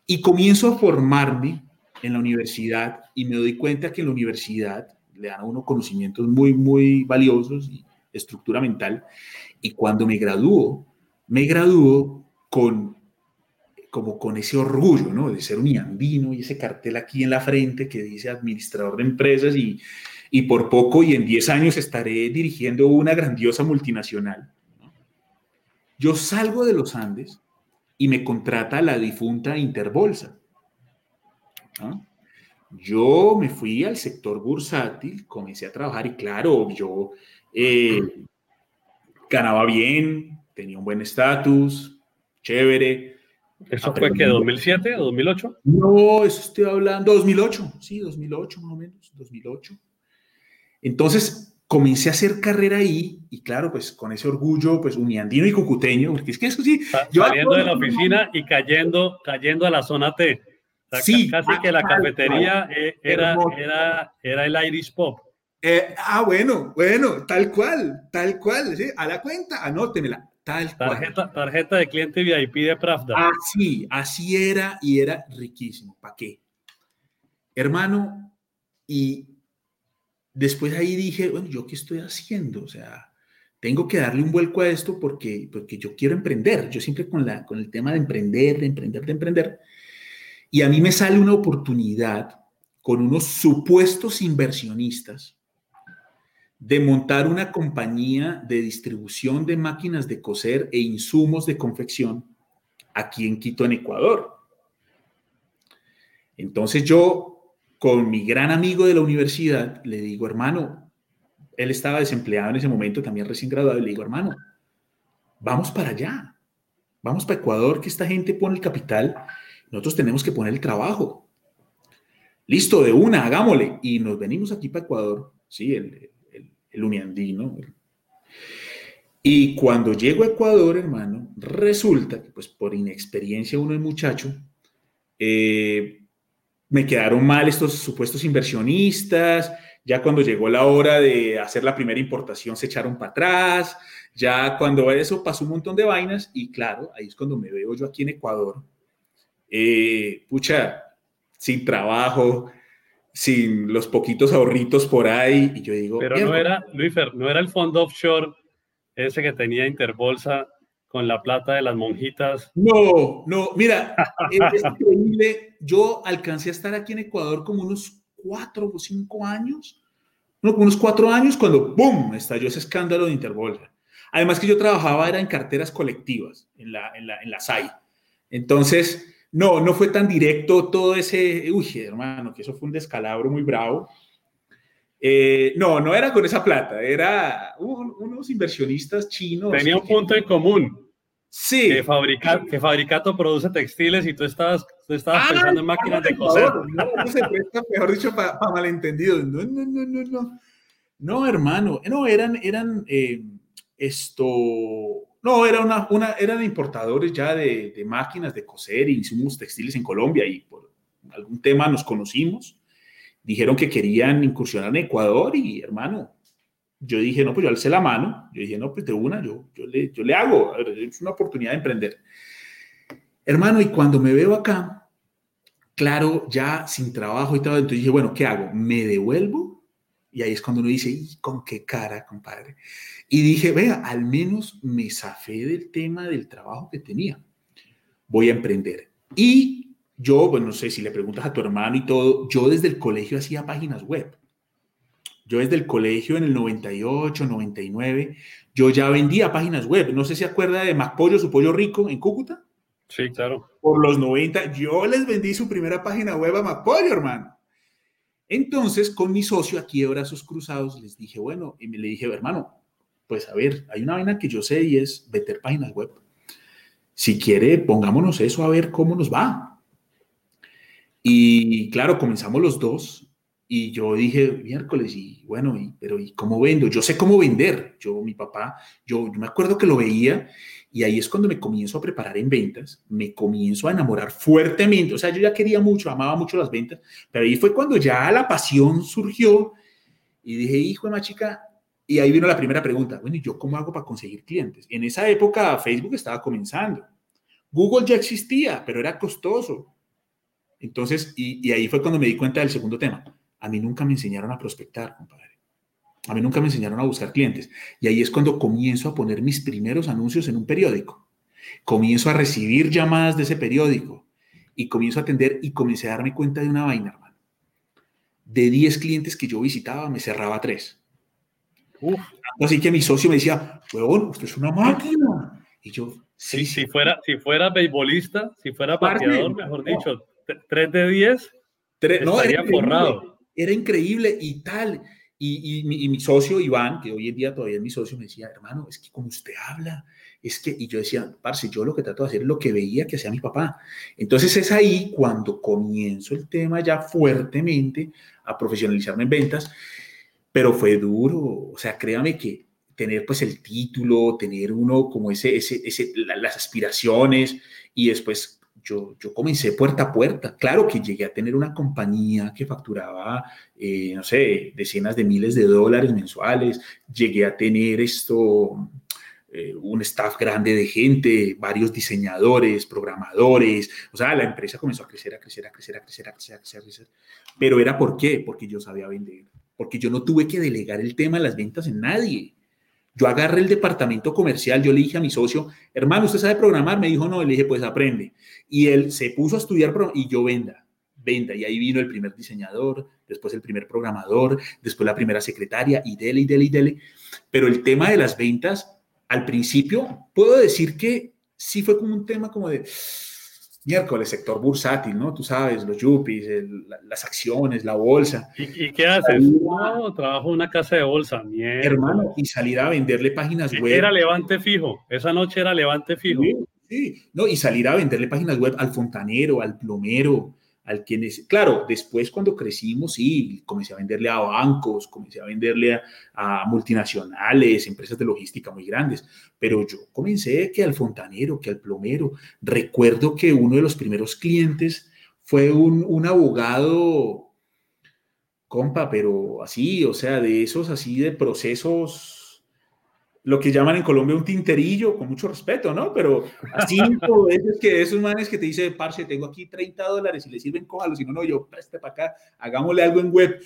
y comienzo a formarme en la universidad y me doy cuenta que en la universidad le dan a uno conocimientos muy, muy valiosos y estructura mental. Y cuando me graduó, me graduó con como con ese orgullo, ¿no? De ser un iandino y ese cartel aquí en la frente que dice administrador de empresas y, y por poco y en 10 años estaré dirigiendo una grandiosa multinacional. Yo salgo de los Andes y me contrata la difunta Interbolsa. Yo me fui al sector bursátil, comencé a trabajar y claro, yo eh, ganaba bien, tenía un buen estatus, chévere, ¿Eso fue que 2007 o 2008? No, eso estoy hablando 2008, sí, 2008 más o menos, 2008. Entonces comencé a hacer carrera ahí y claro, pues con ese orgullo, pues uniandino y cucuteño, porque es que eso sí. yo saliendo de la oficina y cayendo, cayendo a la zona T. sí, casi que la cafetería eh, era, era, era el Irish Pop. Eh, ah, bueno, bueno, tal cual, tal cual, ¿sí? a la cuenta, anótemela. Tal tarjeta, tarjeta de cliente VIP de Pravda. Así, así era y era riquísimo. ¿Para qué? Hermano, y después ahí dije, bueno, ¿yo qué estoy haciendo? O sea, tengo que darle un vuelco a esto porque, porque yo quiero emprender. Yo siempre con, la, con el tema de emprender, de emprender, de emprender. Y a mí me sale una oportunidad con unos supuestos inversionistas de montar una compañía de distribución de máquinas de coser e insumos de confección aquí en Quito, en Ecuador. Entonces yo, con mi gran amigo de la universidad, le digo, hermano, él estaba desempleado en ese momento, también recién graduado, y le digo, hermano, vamos para allá, vamos para Ecuador, que esta gente pone el capital, nosotros tenemos que poner el trabajo. Listo, de una, hagámosle. Y nos venimos aquí para Ecuador, sí, el, el uniandino. Y cuando llego a Ecuador, hermano, resulta que pues por inexperiencia uno es muchacho, eh, me quedaron mal estos supuestos inversionistas, ya cuando llegó la hora de hacer la primera importación se echaron para atrás, ya cuando eso pasó un montón de vainas y claro, ahí es cuando me veo yo aquí en Ecuador, eh, pucha, sin trabajo, sin los poquitos ahorritos por ahí. Y yo digo. Pero no era, Luifer, no era el fondo offshore ese que tenía Interbolsa con la plata de las monjitas. No, no, mira, es increíble. Yo alcancé a estar aquí en Ecuador como unos cuatro o cinco años, no, como unos cuatro años, cuando ¡boom! estalló ese escándalo de Interbolsa. Además que yo trabajaba era en carteras colectivas, en la, en la, en la SAI. Entonces, no, no fue tan directo todo ese, uy, hermano, que eso fue un descalabro muy bravo. Eh, no, no era con esa plata, era unos inversionistas chinos. Tenía un punto en común. Sí. Que, fabrica, que Fabricato produce textiles y tú estabas, tú estabas ah, pensando en máquinas de coser. No, no se presta, mejor dicho, para malentendidos. No, no, no, no, no. No, hermano. No, eran, eran eh, esto. No, era una, una, eran importadores ya de, de máquinas de coser y insumos textiles en Colombia y por algún tema nos conocimos. Dijeron que querían incursionar en Ecuador y, hermano, yo dije, no, pues yo alcé la mano, yo dije, no, pues de una, yo, yo, le, yo le hago, es una oportunidad de emprender. Hermano, y cuando me veo acá, claro, ya sin trabajo y todo, entonces dije, bueno, ¿qué hago? ¿Me devuelvo? Y ahí es cuando uno dice, ¿y con qué cara, compadre? Y dije, vea, al menos me zafé del tema del trabajo que tenía. Voy a emprender. Y yo, bueno, no sé si le preguntas a tu hermano y todo, yo desde el colegio hacía páginas web. Yo desde el colegio en el 98, 99, yo ya vendía páginas web. No sé si acuerda de Macpollo, su pollo rico en Cúcuta. Sí, claro. Por los 90, yo les vendí su primera página web a Macpollo, hermano. Entonces, con mi socio aquí de brazos cruzados, les dije, bueno, y me le dije, hermano, pues a ver, hay una vaina que yo sé y es vender páginas web. Si quiere, pongámonos eso a ver cómo nos va. Y claro, comenzamos los dos y yo dije, miércoles, y bueno, y, pero ¿y cómo vendo? Yo sé cómo vender. Yo, mi papá, yo, yo me acuerdo que lo veía y ahí es cuando me comienzo a preparar en ventas, me comienzo a enamorar fuertemente. O sea, yo ya quería mucho, amaba mucho las ventas, pero ahí fue cuando ya la pasión surgió y dije, hijo de más chica, y ahí vino la primera pregunta, bueno, ¿y yo cómo hago para conseguir clientes? En esa época Facebook estaba comenzando. Google ya existía, pero era costoso. Entonces, y, y ahí fue cuando me di cuenta del segundo tema a mí nunca me enseñaron a prospectar, compadre. A mí nunca me enseñaron a buscar clientes. Y ahí es cuando comienzo a poner mis primeros anuncios en un periódico. Comienzo a recibir llamadas de ese periódico y comienzo a atender y comencé a darme cuenta de una vaina, hermano. De 10 clientes que yo visitaba, me cerraba 3. Así que mi socio me decía, huevón, usted es una máquina. Y yo, sí, si fuera, si fuera beisbolista, si fuera pateador, mejor dicho, 3 de 10, no, estaría forrado era increíble y tal. Y, mi, socio Iván, que hoy en día todavía es mi socio, me decía, hermano, es que como usted habla, es que, y yo decía, parce, yo lo que trato de hacer es lo que veía que hacía mi papá. Entonces es ahí cuando comienzo el tema ya fuertemente a profesionalizarme en ventas, pero fue duro, o sea, créame que tener pues el título, tener uno como ese, ese, ese las aspiraciones y después yo, comencé puerta a puerta. Claro que llegué a tener una compañía que facturaba, eh, no sé, decenas de miles de dólares mensuales. Llegué a tener esto, eh, un staff grande de gente, varios diseñadores, programadores. O sea, la empresa comenzó a crecer, a crecer, a crecer, a crecer, a crecer, a crecer. A crecer. Pero era por qué? Porque yo sabía vender. Porque yo no tuve que delegar el tema de las ventas en nadie. Yo agarré el departamento comercial, yo le dije a mi socio, hermano, ¿usted sabe programar? Me dijo, no, le dije, pues aprende. Y él se puso a estudiar y yo venda, venda. Y ahí vino el primer diseñador, después el primer programador, después la primera secretaria y dele y dele y dele. Pero el tema de las ventas, al principio, puedo decir que sí fue como un tema como de miércoles, sector bursátil, ¿no? Tú sabes, los yuppies, las acciones, la bolsa. ¿Y, qué haces? No, trabajo en una casa de bolsa, mierda. Hermano, y salir a venderle páginas web. Era levante fijo, esa noche era levante fijo. Sí, no, y salir a venderle páginas web al fontanero, al plomero, al quien es, claro, después cuando crecimos, sí, comencé a venderle a bancos, comencé a venderle a, multinacionales, empresas de logística muy grandes, pero yo comencé que al fontanero, que al plomero. Recuerdo que uno de los primeros clientes fue un, un abogado, compa, pero así, o sea, de esos así de procesos lo que llaman en Colombia un tinterillo, con mucho respeto, ¿no? Pero cinco veces que esos manes que te dice, parce, tengo aquí 30 dólares y le sirven, cójalo, si no, no, yo, preste para acá, hagámosle algo en web.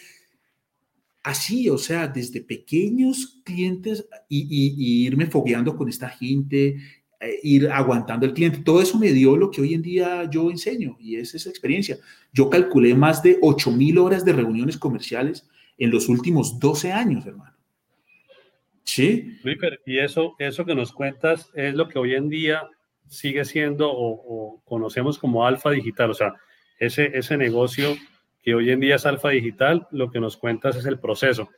Así, o sea, desde pequeños clientes y, irme fogueando con esta gente, eh, ir aguantando el cliente, todo eso me dio lo que hoy en día yo enseño y es esa experiencia. Yo calculé más de 8 mil horas de reuniones comerciales en los últimos 12 años, hermano. Sí. y eso, eso que nos cuentas es lo que hoy en día sigue siendo o, conocemos como alfa digital, o sea, ese, ese negocio que hoy en día es alfa digital, lo que nos cuentas es el proceso.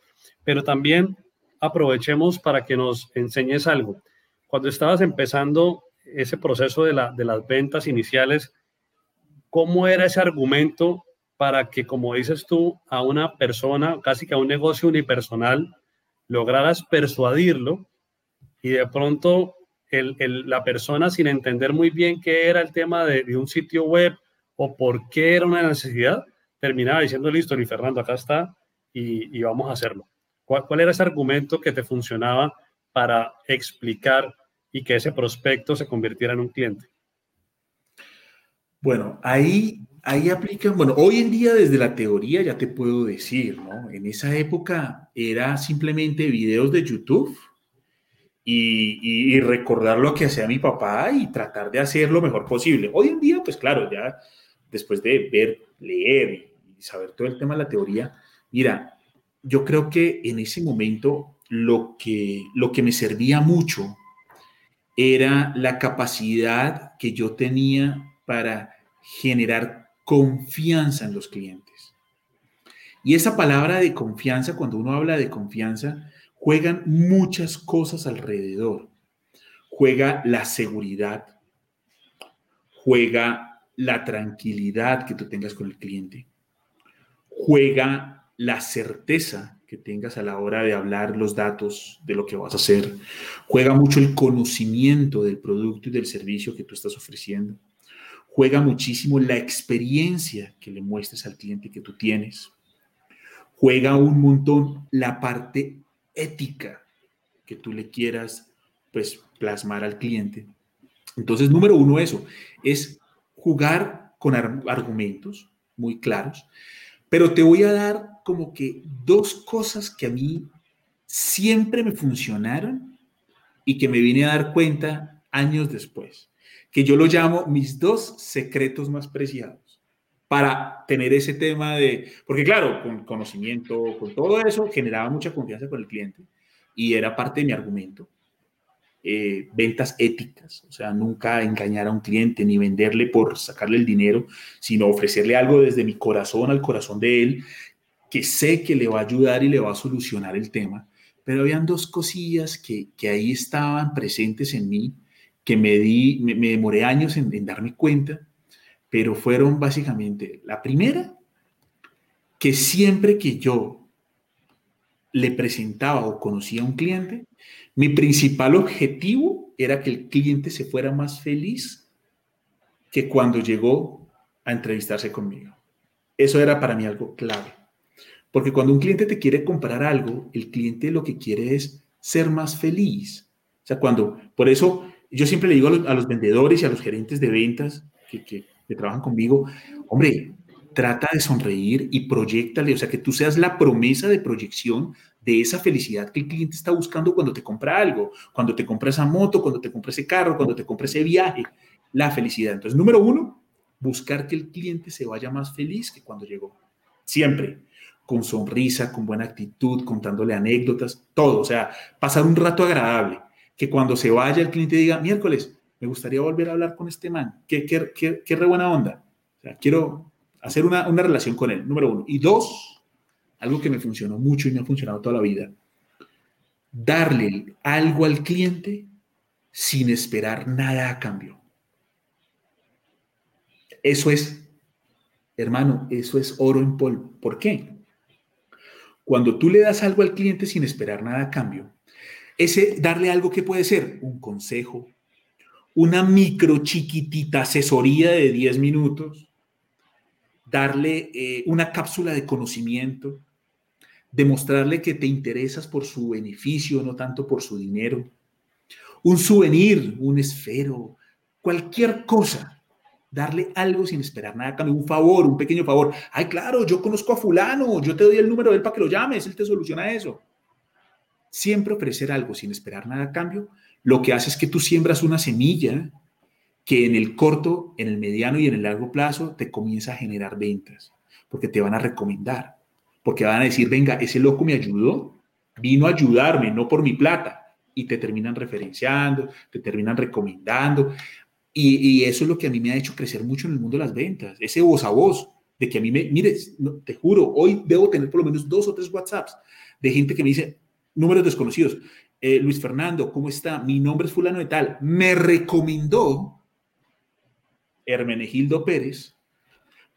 Pero también aprovechemos para que nos enseñes algo. Cuando estabas empezando ese proceso de, la, de las ventas iniciales, ¿cómo era ese argumento para que, como dices tú, a una persona, casi que a un negocio unipersonal, lograras persuadirlo y de pronto el, la persona sin entender muy bien qué era el tema de, un sitio web o por qué era una necesidad, terminaba diciendo, listo, ni Fernando, acá está y, y vamos a hacerlo. ¿Cuál, ¿Cuál, era ese argumento que te funcionaba para explicar y que ese prospecto se convirtiera en un cliente? Bueno, ahí, ahí aplican, bueno, hoy en día desde la teoría ya te puedo decir, ¿no? En esa época era simplemente videos de YouTube y, recordar lo que hacía mi papá y tratar de hacer lo mejor posible. Hoy en día, pues claro, ya después de ver, leer y saber todo el tema de la teoría, mira, yo creo que en ese momento lo que, lo que me servía mucho era la capacidad que yo tenía para generar confianza en los clientes. Y esa palabra de confianza, cuando uno habla de confianza, juegan muchas cosas alrededor. Juega la seguridad, juega la tranquilidad que tú tengas con el cliente, juega la certeza que tengas a la hora de hablar los datos de lo que vas a hacer, juega mucho el conocimiento del producto y del servicio que tú estás ofreciendo, juega muchísimo la experiencia que le muestres al cliente que tú tienes, juega un montón la parte ética que tú le quieras pues plasmar al cliente. Entonces, número uno, eso es jugar con argumentos muy claros, pero te voy a dar como que dos cosas que a mí siempre me funcionaron y que me vine a dar cuenta años después, que yo lo llamo mis dos secretos más preciados para tener ese tema de, porque claro, con conocimiento, con todo eso, generaba mucha confianza con el cliente y era parte de mi argumento. Eh, ventas éticas, o sea, nunca engañar a un cliente ni venderle por sacarle el dinero, sino ofrecerle algo desde mi corazón al corazón de él, que sé que le va a ayudar y le va a solucionar el tema. Pero habían dos cosillas que, que ahí estaban presentes en mí, que me, di, me, demoré años en, en darme cuenta pero fueron básicamente la primera, que siempre que yo le presentaba o conocía a un cliente, mi principal objetivo era que el cliente se fuera más feliz que cuando llegó a entrevistarse conmigo. Eso era para mí algo clave. Porque cuando un cliente te quiere comprar algo, el cliente lo que quiere es ser más feliz. O sea, cuando, por eso yo siempre le digo a los, vendedores y a los gerentes de ventas que, que, trabajan conmigo, hombre, trata de sonreír y proyectale, o sea, que tú seas la promesa de proyección de esa felicidad que el cliente está buscando cuando te compra algo, cuando te compra esa moto, cuando te compra ese carro, cuando te compra ese viaje, la felicidad. Entonces, número uno, buscar que el cliente se vaya más feliz que cuando llegó. Siempre, con sonrisa, con buena actitud, contándole anécdotas, todo, o sea, pasar un rato agradable, que cuando se vaya el cliente diga, miércoles, me gustaría volver a hablar con este man, qué, qué, qué, re buena onda. O sea, quiero hacer una relación con él, número uno. Y dos, algo que me funcionó mucho y me ha funcionado toda la vida, darle algo al cliente sin esperar nada a cambio. Eso es, hermano, eso es oro en polvo. ¿Por qué? Cuando tú le das algo al cliente sin esperar nada a cambio, ese darle algo que puede ser un consejo, una micro chiquitita asesoría de 10 minutos, darle eh, una cápsula de conocimiento, demostrarle que te interesas por su beneficio, no tanto por su dinero, un souvenir, un esfero, cualquier cosa, darle algo sin esperar nada, un favor, un pequeño favor. Ay, claro, yo conozco a fulano, yo te doy el número de él para que lo llames, él te soluciona eso. Siempre ofrecer algo sin esperar nada a cambio lo que hace es que tú siembras una semilla que en el corto, en el mediano y en el largo plazo te comienza a generar ventas, porque te van a recomendar, porque van a decir, venga, ese loco me ayudó, vino a ayudarme, no por mi plata, y te terminan referenciando, te terminan recomendando, y, eso es lo que a mí me ha hecho crecer mucho en el mundo de las ventas, ese voz a voz, de que a mí me, mire, te juro, hoy debo tener por lo menos dos o tres WhatsApps de gente que me dice números desconocidos eh, Luis Fernando, ¿cómo está? Mi nombre es fulano de tal. Me recomendó Hermenegildo Pérez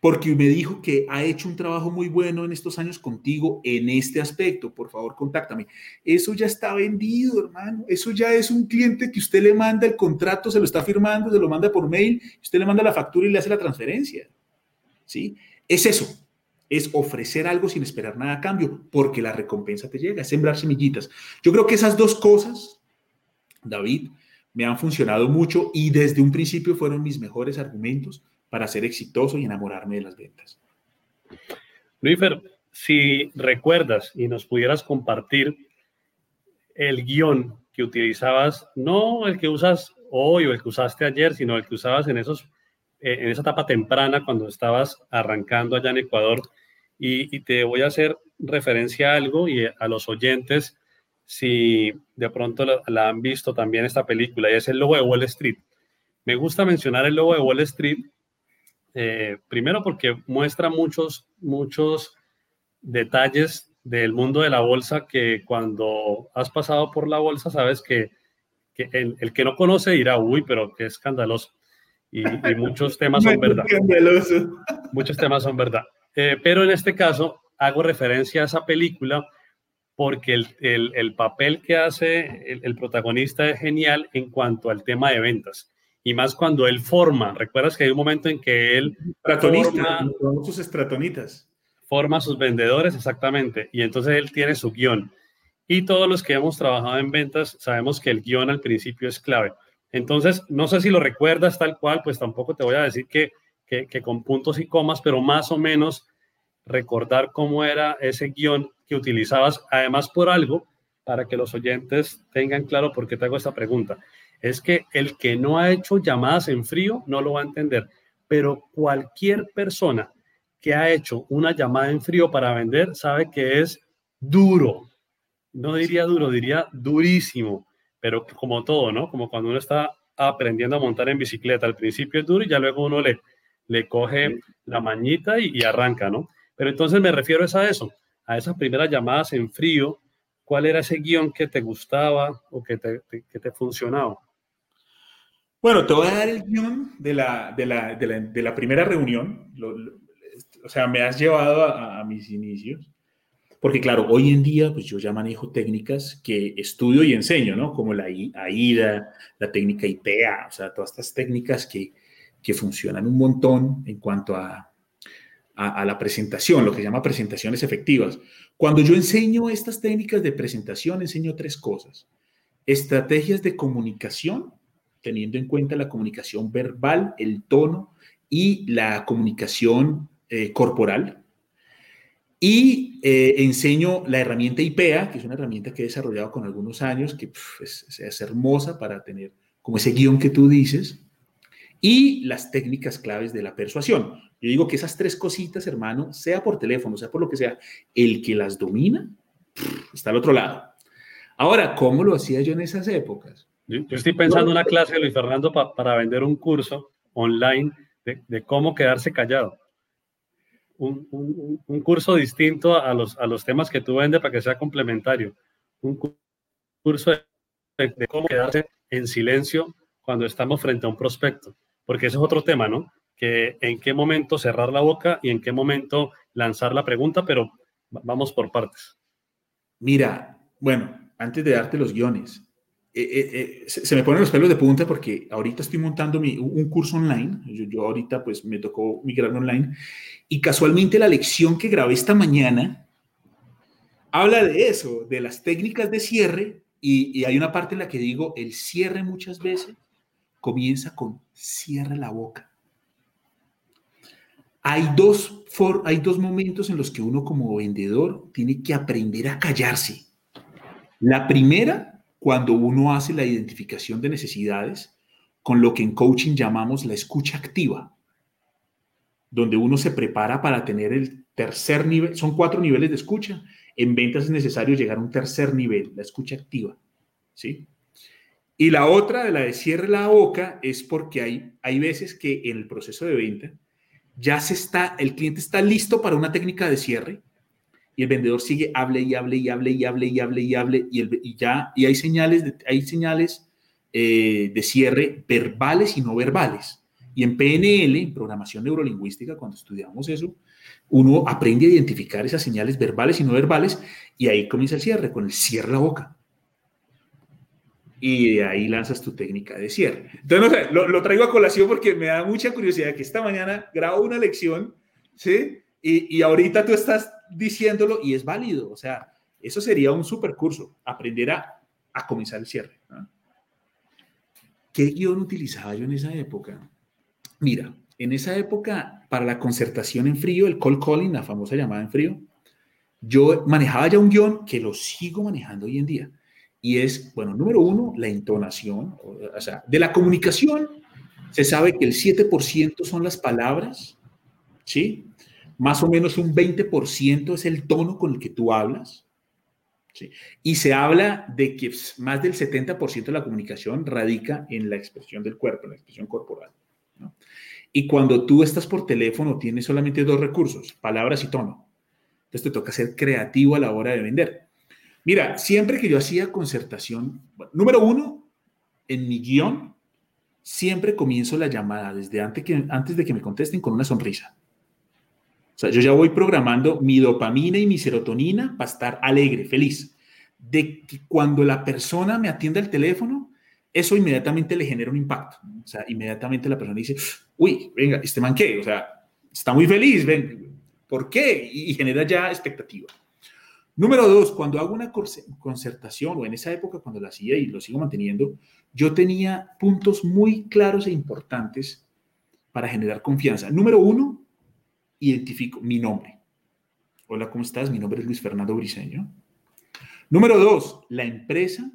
porque me dijo que ha hecho un trabajo muy bueno en estos años contigo en este aspecto. Por favor, contáctame. Eso ya está vendido, hermano. Eso ya es un cliente que usted le manda el contrato, se lo está firmando, se lo manda por mail, usted le manda la factura y le hace la transferencia. ¿Sí? Es eso. Es ofrecer algo sin esperar nada a cambio, porque la recompensa te llega, es sembrar semillitas. Yo creo que esas dos cosas, David, me han funcionado mucho y desde un principio fueron mis mejores argumentos para ser exitoso y enamorarme de las ventas. Luífer, si recuerdas y nos pudieras compartir el guion que utilizabas, no el que usas hoy o el que usaste ayer, sino el que usabas en, esos, eh, en esa etapa temprana cuando estabas arrancando allá en Ecuador. Y, te voy a hacer referencia a algo y a los oyentes, si de pronto la, han visto también esta película, y es el logo de Wall Street. Me gusta mencionar el logo de Wall Street eh, primero porque muestra muchos, muchos detalles del mundo de la bolsa que cuando has pasado por la bolsa sabes que, el, que no conoce dirá, uy, pero qué escandaloso. Y, muchos temas son verdad. Muchos temas son verdad. Eh, pero en este caso hago referencia a esa película porque el, papel que hace el, protagonista es genial en cuanto al tema de ventas y más cuando él forma. Recuerdas que hay un momento en que él forma sus estratonitas. Forma sus vendedores, exactamente. Y entonces él tiene su guion. Y todos los que hemos trabajado en ventas sabemos que el guion al principio es clave. Entonces, no sé si lo recuerdas tal cual, pues tampoco te voy a decir que, con puntos y comas, pero más o menos recordar cómo era ese guion que utilizabas, además por algo, para que los oyentes tengan claro por qué te hago esta pregunta es que el que no ha hecho llamadas en frío no lo va a entender, pero cualquier persona que ha hecho una llamada en frío para vender sabe que es duro. No diría duro, diría durísimo, pero como todo, ¿no? Como cuando uno está aprendiendo a montar en bicicleta, al principio es duro y ya luego uno le, le coge la mañita y, y arranca, ¿no? Pero entonces me refiero a eso, a esas primeras llamadas en frío, ¿cuál era ese guion que te gustaba o que te, que te funcionaba? Bueno, te voy a dar el guion de la, de la, de la, de la primera reunión. o sea, me has llevado a, mis inicios. Porque claro, hoy en día pues yo ya manejo técnicas que estudio y enseño, ¿no? Como la AIDA, la técnica IPEA, o sea, todas estas técnicas que, que funcionan un montón en cuanto a, a, la presentación, lo que se llama presentaciones efectivas. Cuando yo enseño estas técnicas de presentación, enseño tres cosas. Estrategias de comunicación, teniendo en cuenta la comunicación verbal, el tono y la comunicación eh, corporal. Y eh, enseño la herramienta IPEA, que es una herramienta que he desarrollado con algunos años, que es, hermosa para tener como ese guion que tú dices, y las técnicas claves de la persuasión. Yo digo que esas tres cositas, hermano, sea por teléfono, sea por lo que sea, el que las domina está al otro lado. Ahora, ¿cómo lo hacía yo en esas épocas? Yo, estoy pensando en una clase, Luis Fernando, para vender un curso online de, cómo quedarse callado. Un, un, curso distinto a los, a los temas que tú vendes para que sea complementario. Un curso de, cómo quedarse en silencio cuando estamos frente a un prospecto. Porque ese es otro tema, ¿no? Que en qué momento cerrar la boca y en qué momento lanzar la pregunta, pero vamos por partes. Mira, bueno, antes de darte los guiones, eh, eh, eh, se, me ponen los pelos de punta porque ahorita estoy montando un curso online. Yo, ahorita pues me tocó migrar online y casualmente la lección que grabé esta mañana habla de eso, de las técnicas de cierre y, hay una parte en la que digo, el cierre muchas veces comienza con cierre la boca. Hay dos, hay dos momentos en los que uno como vendedor tiene que aprender a callarse. La primera cuando uno hace la identificación de necesidades con lo que en coaching llamamos la escucha activa, donde uno se prepara para tener el tercer nivel, son cuatro niveles de escucha, en ventas es necesario llegar a un tercer nivel, la escucha activa, ¿sí? Y la otra, de la de cierre la boca, es porque hay, hay veces que en el proceso de venta ya se está, el cliente está listo para una técnica de cierre y el vendedor sigue, hable y hable y hable y hable y hable y hable y, el, y ya, y hay señales, de, hay señales eh, de cierre verbales y no verbales. Y en PNL, en programación neurolingüística, cuando estudiamos eso, uno aprende a identificar esas señales verbales y no verbales y ahí comienza el cierre, con el cierre la boca. Y de ahí lanzas tu técnica de cierre. Entonces, no sé, lo, lo traigo a colación porque me da mucha curiosidad que esta mañana grabo una lección, ¿sí? Y, y, ahorita tú estás diciéndolo y es válido. O sea, eso sería un super curso, aprender a, a comenzar el cierre. ¿Qué guion utilizaba yo en esa época? Mira, en esa época, para la concertación en frío, el call calling, la famosa llamada en frío, yo manejaba ya un guion que lo sigo manejando hoy en día. Y es, bueno, número uno, la entonación. O sea, de la comunicación se sabe que el 7% son las palabras, ¿sí? Más o menos un 20% es el tono con el que tú hablas. ¿sí? Y se habla de que más del 70% de la comunicación radica en la expresión del cuerpo, en la expresión corporal. Y cuando tú estás por teléfono, tienes solamente dos recursos, palabras y tono. Entonces te toca ser creativo a la hora de vender. Mira, siempre que yo hacía concertación, número uno, en mi guion, siempre comienzo la llamada desde antes, que, antes de que me contesten con una sonrisa. O sea, yo ya voy programando mi dopamina y mi serotonina para estar alegre, feliz. De que cuando la persona me atienda el teléfono, eso inmediatamente le genera un impacto. O sea, inmediatamente la persona dice, uy, venga, este man qué, o sea, está muy feliz, ven, ¿por qué? Y genera ya expectativa. Número dos, cuando hago una concertación, o en esa época cuando la hacía y lo sigo manteniendo, yo tenía puntos muy claros e importantes para generar confianza. Número uno, identifico mi nombre. Hola, ¿cómo estás? Mi nombre es Luis Fernando Briseño. Número dos, la empresa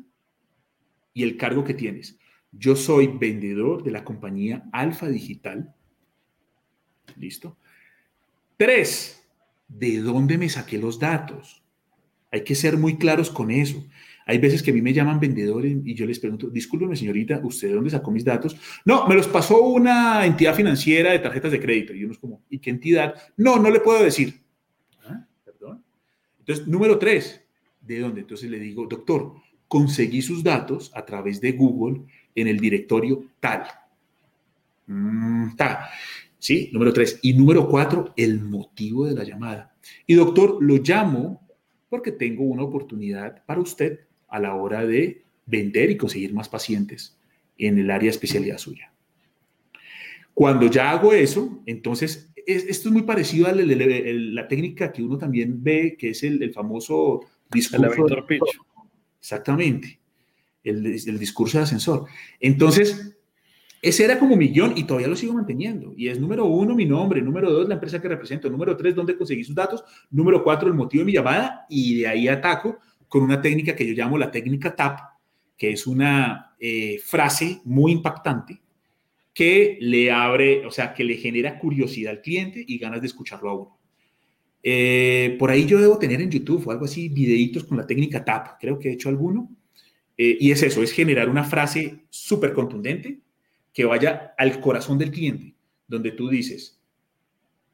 y el cargo que tienes. Yo soy vendedor de la compañía Alfa Digital. ¿Listo? Tres, ¿de dónde me saqué los datos? Hay que ser muy claros con eso. Hay veces que a mí me llaman vendedores y yo les pregunto, discúlpeme señorita, ¿usted de dónde sacó mis datos? No, me los pasó una entidad financiera de tarjetas de crédito. Y uno es como, ¿y qué entidad? No, no le puedo decir. ¿Ah? Perdón. Entonces, número tres, ¿de dónde? Entonces le digo, doctor, conseguí sus datos a través de Google en el directorio tal. Mm, tal. ¿Sí? Número tres. Y número cuatro, el motivo de la llamada. Y doctor, lo llamo porque tengo una oportunidad para usted a la hora de vender y conseguir más pacientes en el área de especialidad suya. Cuando ya hago eso, entonces, es, esto es muy parecido a la, la, la, técnica que uno también ve, que es el, el famoso discurso. El pitch. Exactamente, el, el discurso de ascensor. Entonces, ese era como mi guion y todavía lo sigo manteniendo. Y es número uno, mi nombre. Número dos, la empresa que represento. Número tres, dónde conseguí sus datos. Número cuatro, el motivo de mi llamada. Y de ahí ataco con una técnica que yo llamo la técnica TAP, que es una eh, frase muy impactante que le abre, o sea, que le genera curiosidad al cliente y ganas de escucharlo a uno. Eh, por ahí yo debo tener en YouTube o algo así, videitos con la técnica TAP, creo que he hecho alguno. Eh, y es eso, es generar una frase súper contundente que vaya al corazón del cliente, donde tú dices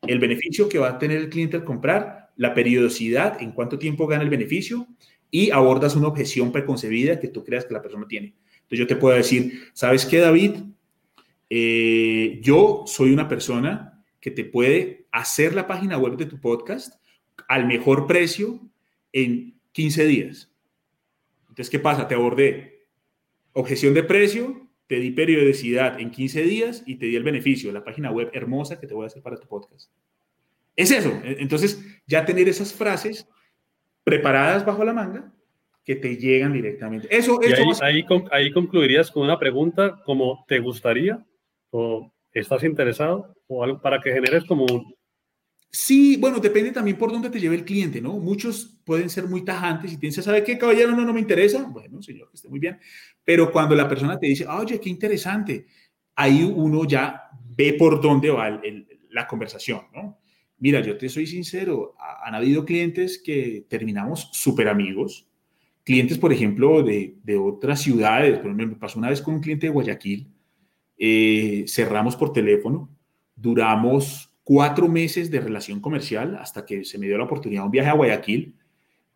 el beneficio que va a tener el cliente al comprar, la periodicidad, en cuánto tiempo gana el beneficio y abordas una objeción preconcebida que tú creas que la persona tiene. Entonces yo te puedo decir, ¿sabes qué, David? Eh, yo soy una persona que te puede hacer la página web de tu podcast al mejor precio en 15 días. Entonces, ¿qué pasa? Te abordé objeción de precio, te di periodicidad en 15 días y te di el beneficio, la página web hermosa que te voy a hacer para tu podcast. Es eso. Entonces, ya tener esas frases preparadas bajo la manga que te llegan directamente. Eso, eso ahí, ahí, ahí, concluirías con una pregunta como ¿te gustaría? ¿O estás interesado? ¿O algo para que generes como un... Sí, bueno, depende también por dónde te lleve el cliente, ¿no? Muchos pueden ser muy tajantes y piensan, ¿sabe qué, caballero? No, no me interesa. Bueno, señor, que esté muy bien. Pero cuando la persona te dice, oye, qué interesante, ahí uno ya ve por dónde va el, el, la conversación, ¿no? Mira, yo te soy sincero, han habido clientes que terminamos súper amigos, clientes, por ejemplo, de, de otras ciudades, por ejemplo, me pasó una vez con un cliente de Guayaquil, eh, cerramos por teléfono, duramos cuatro meses de relación comercial hasta que se me dio la oportunidad de un viaje a Guayaquil.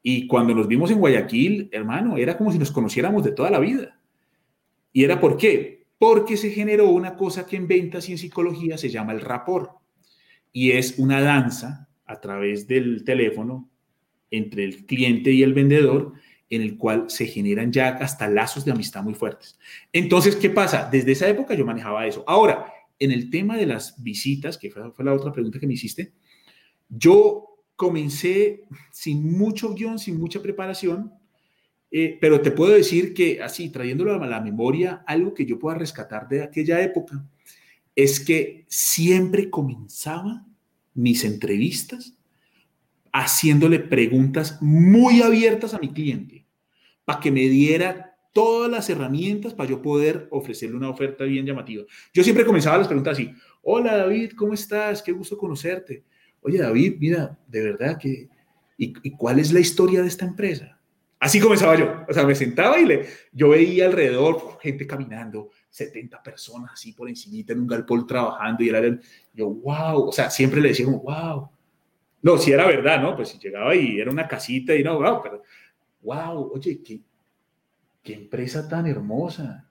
Y cuando nos vimos en Guayaquil, hermano, era como si nos conociéramos de toda la vida. ¿Y era por qué? Porque se generó una cosa que en ventas y en psicología se llama el rapor. Y es una danza a través del teléfono entre el cliente y el vendedor en el cual se generan ya hasta lazos de amistad muy fuertes. Entonces, ¿qué pasa? Desde esa época yo manejaba eso. Ahora, en el tema de las visitas, que fue, la otra pregunta que me hiciste, yo comencé sin mucho guion, sin mucha preparación, eh, pero te puedo decir que así, trayéndolo a la memoria, algo que yo pueda rescatar de aquella época, es que siempre comenzaba mis entrevistas haciéndole preguntas muy abiertas a mi cliente para que me diera todas las herramientas para yo poder ofrecerle una oferta bien llamativa. Yo siempre comenzaba las preguntas así, hola David, ¿cómo estás? Qué gusto conocerte. Oye David, mira, de verdad que, ¿y, cuál es la historia de esta empresa? Así comenzaba yo, o sea, me sentaba y le, yo veía alrededor gente caminando, 70 personas así por encimita en un galpón trabajando y era yo, wow, o sea, siempre le decía wow. No, si era verdad, ¿no? Pues si llegaba y era una casita y no, wow, pero, wow, oye, qué, qué empresa tan hermosa.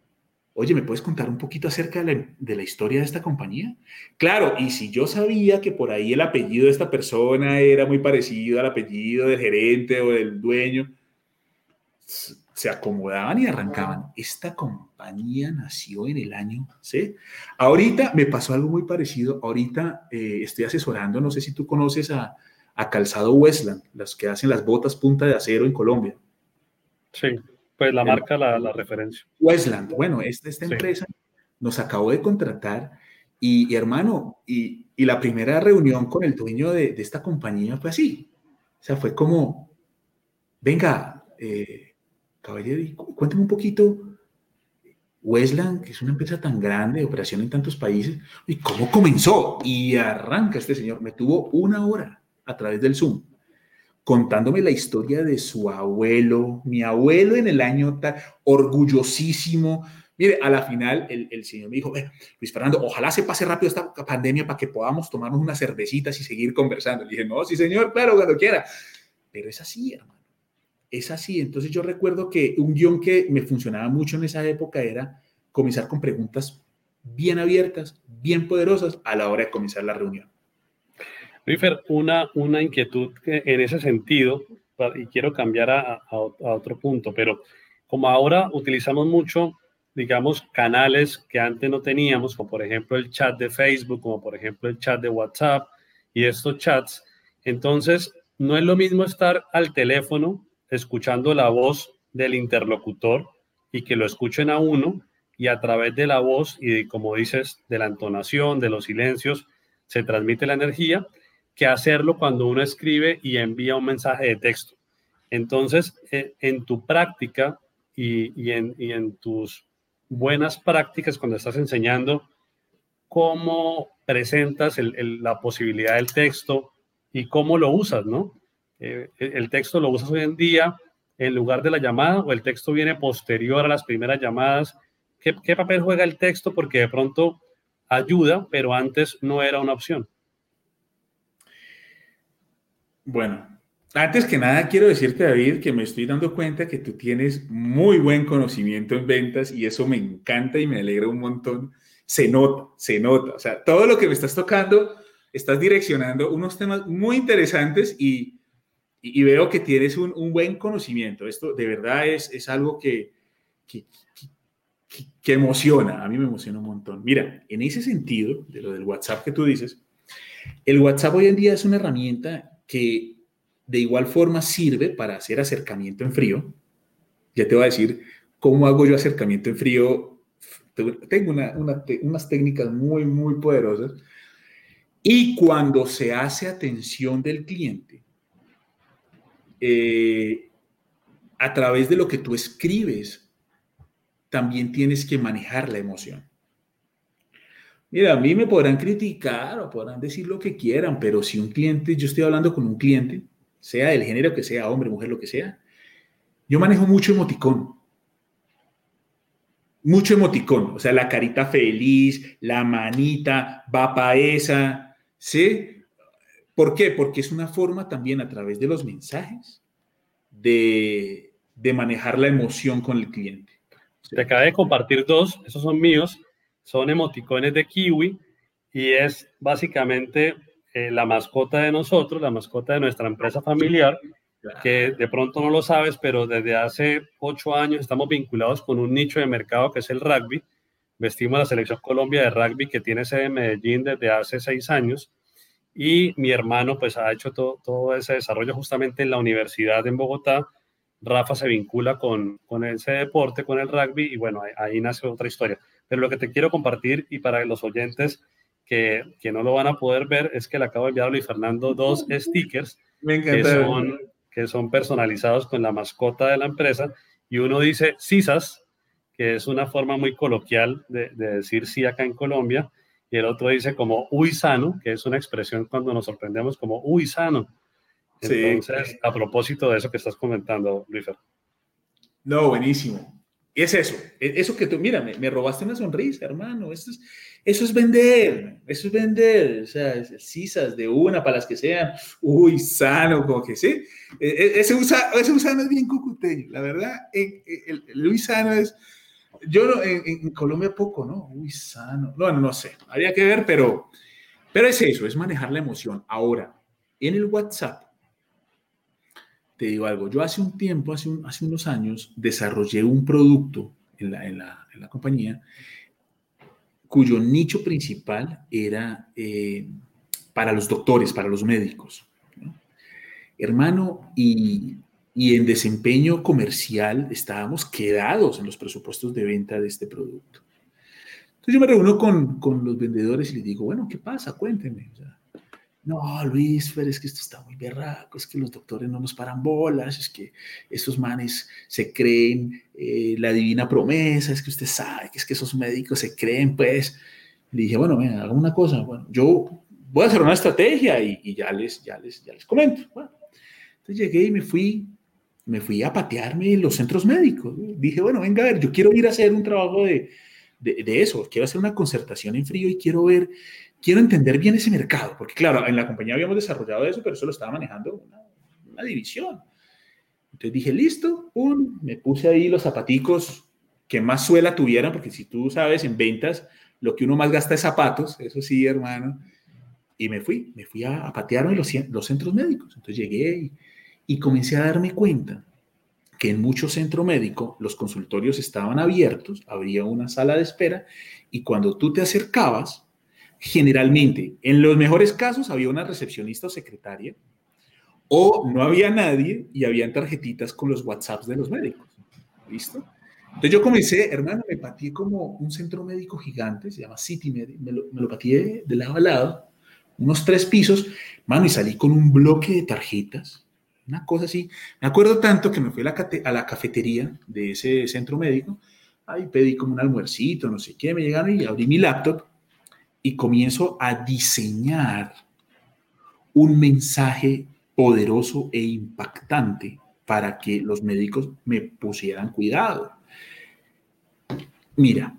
Oye, ¿me puedes contar un poquito acerca de la, de la, historia de esta compañía? Claro, y si yo sabía que por ahí el apellido de esta persona era muy parecido al apellido del gerente o del dueño, se acomodaban y arrancaban. Esta compañía nació en el año, ¿sí? Ahorita me pasó algo muy parecido. Ahorita eh, estoy asesorando, no sé si tú conoces a, a Calzado Westland, las que hacen las botas punta de acero en Colombia. Sí, pues la marca, la, la referencia. Westland, bueno, esta, esta empresa nos acabó de contratar y, hermano, y, y, la primera reunión con el dueño de, de, esta compañía fue así. O sea, fue como, venga, eh, caballero, y cuéntame un poquito, Westland, que es una empresa tan grande, de operación en tantos países, ¿y cómo comenzó? Y arranca este señor, me tuvo una hora a través del Zoom, contándome la historia de su abuelo, mi abuelo en el año tal, orgullosísimo. Mire, a la final el, el señor me dijo, Luis Fernando, ojalá se pase rápido esta pandemia para que podamos tomarnos unas cervecitas y seguir conversando. Le dije, no, sí señor, claro, cuando quiera. Pero es así, hermano es así. Entonces yo recuerdo que un guion que me funcionaba mucho en esa época era comenzar con preguntas bien abiertas, bien poderosas a la hora de comenzar la reunión. Rifer, una, una inquietud en ese sentido, y quiero cambiar a, a, otro punto, pero como ahora utilizamos mucho, digamos, canales que antes no teníamos, como por ejemplo el chat de Facebook, como por ejemplo el chat de WhatsApp y estos chats, entonces no es lo mismo estar al teléfono escuchando la voz del interlocutor y que lo escuchen a uno y a través de la voz y como dices, de la entonación, de los silencios, se transmite la energía, que hacerlo cuando uno escribe y envía un mensaje de texto. Entonces, eh, en tu práctica y, en, tus buenas prácticas cuando estás enseñando, ¿cómo presentas la posibilidad del texto y cómo lo usas, no? Eh, el texto lo usas hoy en día en lugar de la llamada o el texto viene posterior a las primeras llamadas. ¿Qué, ¿Qué, papel juega el texto? Porque de pronto ayuda, pero antes no era una opción. Bueno, antes que nada quiero decirte, David, que me estoy dando cuenta que tú tienes muy buen conocimiento en ventas y eso me encanta y me alegra un montón. Se nota, se nota. O sea, todo lo que me estás tocando, estás direccionando unos temas muy interesantes y y, veo que tienes un, un, buen conocimiento. Esto de verdad es, es algo que, que, emociona, a mí me emociona un montón. Mira, en ese sentido, de lo del WhatsApp que tú dices, el WhatsApp hoy en día es una herramienta que de igual forma sirve para hacer acercamiento en frío. Ya te voy a decir cómo hago yo acercamiento en frío. Tengo una, una, unas técnicas muy, muy poderosas. Y cuando se hace atención del cliente, eh, a través de lo que tú escribes, también tienes que manejar la emoción. Mira, a mí me podrán criticar o podrán decir lo que quieran, pero si un cliente, yo estoy hablando con un cliente, sea del género que sea, hombre, mujer, lo que sea, yo manejo mucho emoticón. Mucho emoticón, o sea, la carita feliz, la manita, va para esa, ¿Sí? ¿Por qué? Porque es una forma también a través de los mensajes de, de manejar la emoción con el cliente. Te acabé de compartir dos, esos son míos, son emoticones de kiwi y es básicamente eh, la mascota de nosotros, la mascota de nuestra empresa familiar, que de pronto no lo sabes, pero desde hace ocho años estamos vinculados con un nicho de mercado que es el rugby. Vestimos la selección Colombia de rugby que tiene sede en Medellín desde hace seis años y mi hermano pues ha hecho todo, todo ese desarrollo justamente en la universidad en Bogotá. Rafa se vincula con, con ese deporte, con el rugby y bueno, ahí, ahí nace otra historia. Pero lo que te quiero compartir y para los oyentes que, que, no lo van a poder ver es que le acabo de enviar a Luis Fernando dos stickers que son, que son personalizados con la mascota de la empresa y uno dice CISAS, que es una forma muy coloquial de, de, decir sí acá en Colombia, y el otro dice como uy sano, que es una expresión cuando nos sorprendemos como uy sano. Entonces, sí. a propósito de eso que estás comentando, Luis. No, buenísimo. Es eso, eso que tú, mira, me, me, robaste una sonrisa, hermano. Eso es, eso es vender, eso es vender. O sea, es, cisas de una para las que sean, uy, sano, como que sí. E, e, ese, usa, ese usano es bien cucuteño, la verdad. El, el, el uy, sano es, yo no, en, Colombia poco, ¿no? Uy, sano. No, no, sé, habría que ver, pero, pero es eso, es manejar la emoción. Ahora, en el WhatsApp, te digo algo, yo hace un tiempo, hace, hace unos años, desarrollé un producto en la, en la, en la compañía cuyo nicho principal era eh, para los doctores, para los médicos. ¿no? Hermano, y, y, en desempeño comercial estábamos quedados en los presupuestos de venta de este producto. Entonces yo me reúno con, con los vendedores y les digo, bueno, ¿qué pasa? Cuéntenme. O sea, no, Luis, pero es que esto está muy berraco, es que los doctores no nos paran bolas, es que estos manes se creen eh, la divina promesa, es que usted sabe que es que esos médicos se creen, pues. Le dije, bueno, mira, una cosa, bueno, yo voy a hacer una estrategia y, y ya, les, ya, les, ya les comento. Bueno, entonces llegué y me fui, me fui a patearme los centros médicos. Dije, bueno, venga a ver, yo quiero ir a hacer un trabajo de, de, de eso, quiero hacer una concertación en frío y quiero ver quiero entender bien ese mercado, porque claro, en la compañía habíamos desarrollado eso, pero eso lo estaba manejando una, una división. Entonces dije, listo, pum, me puse ahí los zapaticos que más suela tuvieran, porque si tú sabes, en ventas, lo que uno más gasta es zapatos, eso sí, hermano. Y me fui, me fui a, a patearme los, los centros médicos. Entonces llegué y, y comencé a darme cuenta que en muchos centros médicos los consultorios estaban abiertos, habría una sala de espera, y cuando tú te acercabas, generalmente, en los mejores casos había una recepcionista o secretaria, o no había nadie y habían tarjetitas con los WhatsApps de los médicos. ¿Listo? Entonces yo comencé, hermano, me pateé como un centro médico gigante, se llama City Med, me lo, me lo pateé de lado a lado, unos tres pisos, mano, y salí con un bloque de tarjetas, una cosa así. Me acuerdo tanto que me fui a la, cafetería de ese centro médico, ahí pedí como un almuercito, no sé qué, me llegaron y abrí mi laptop y comienzo a diseñar un mensaje poderoso e impactante para que los médicos me pusieran cuidado. Mira,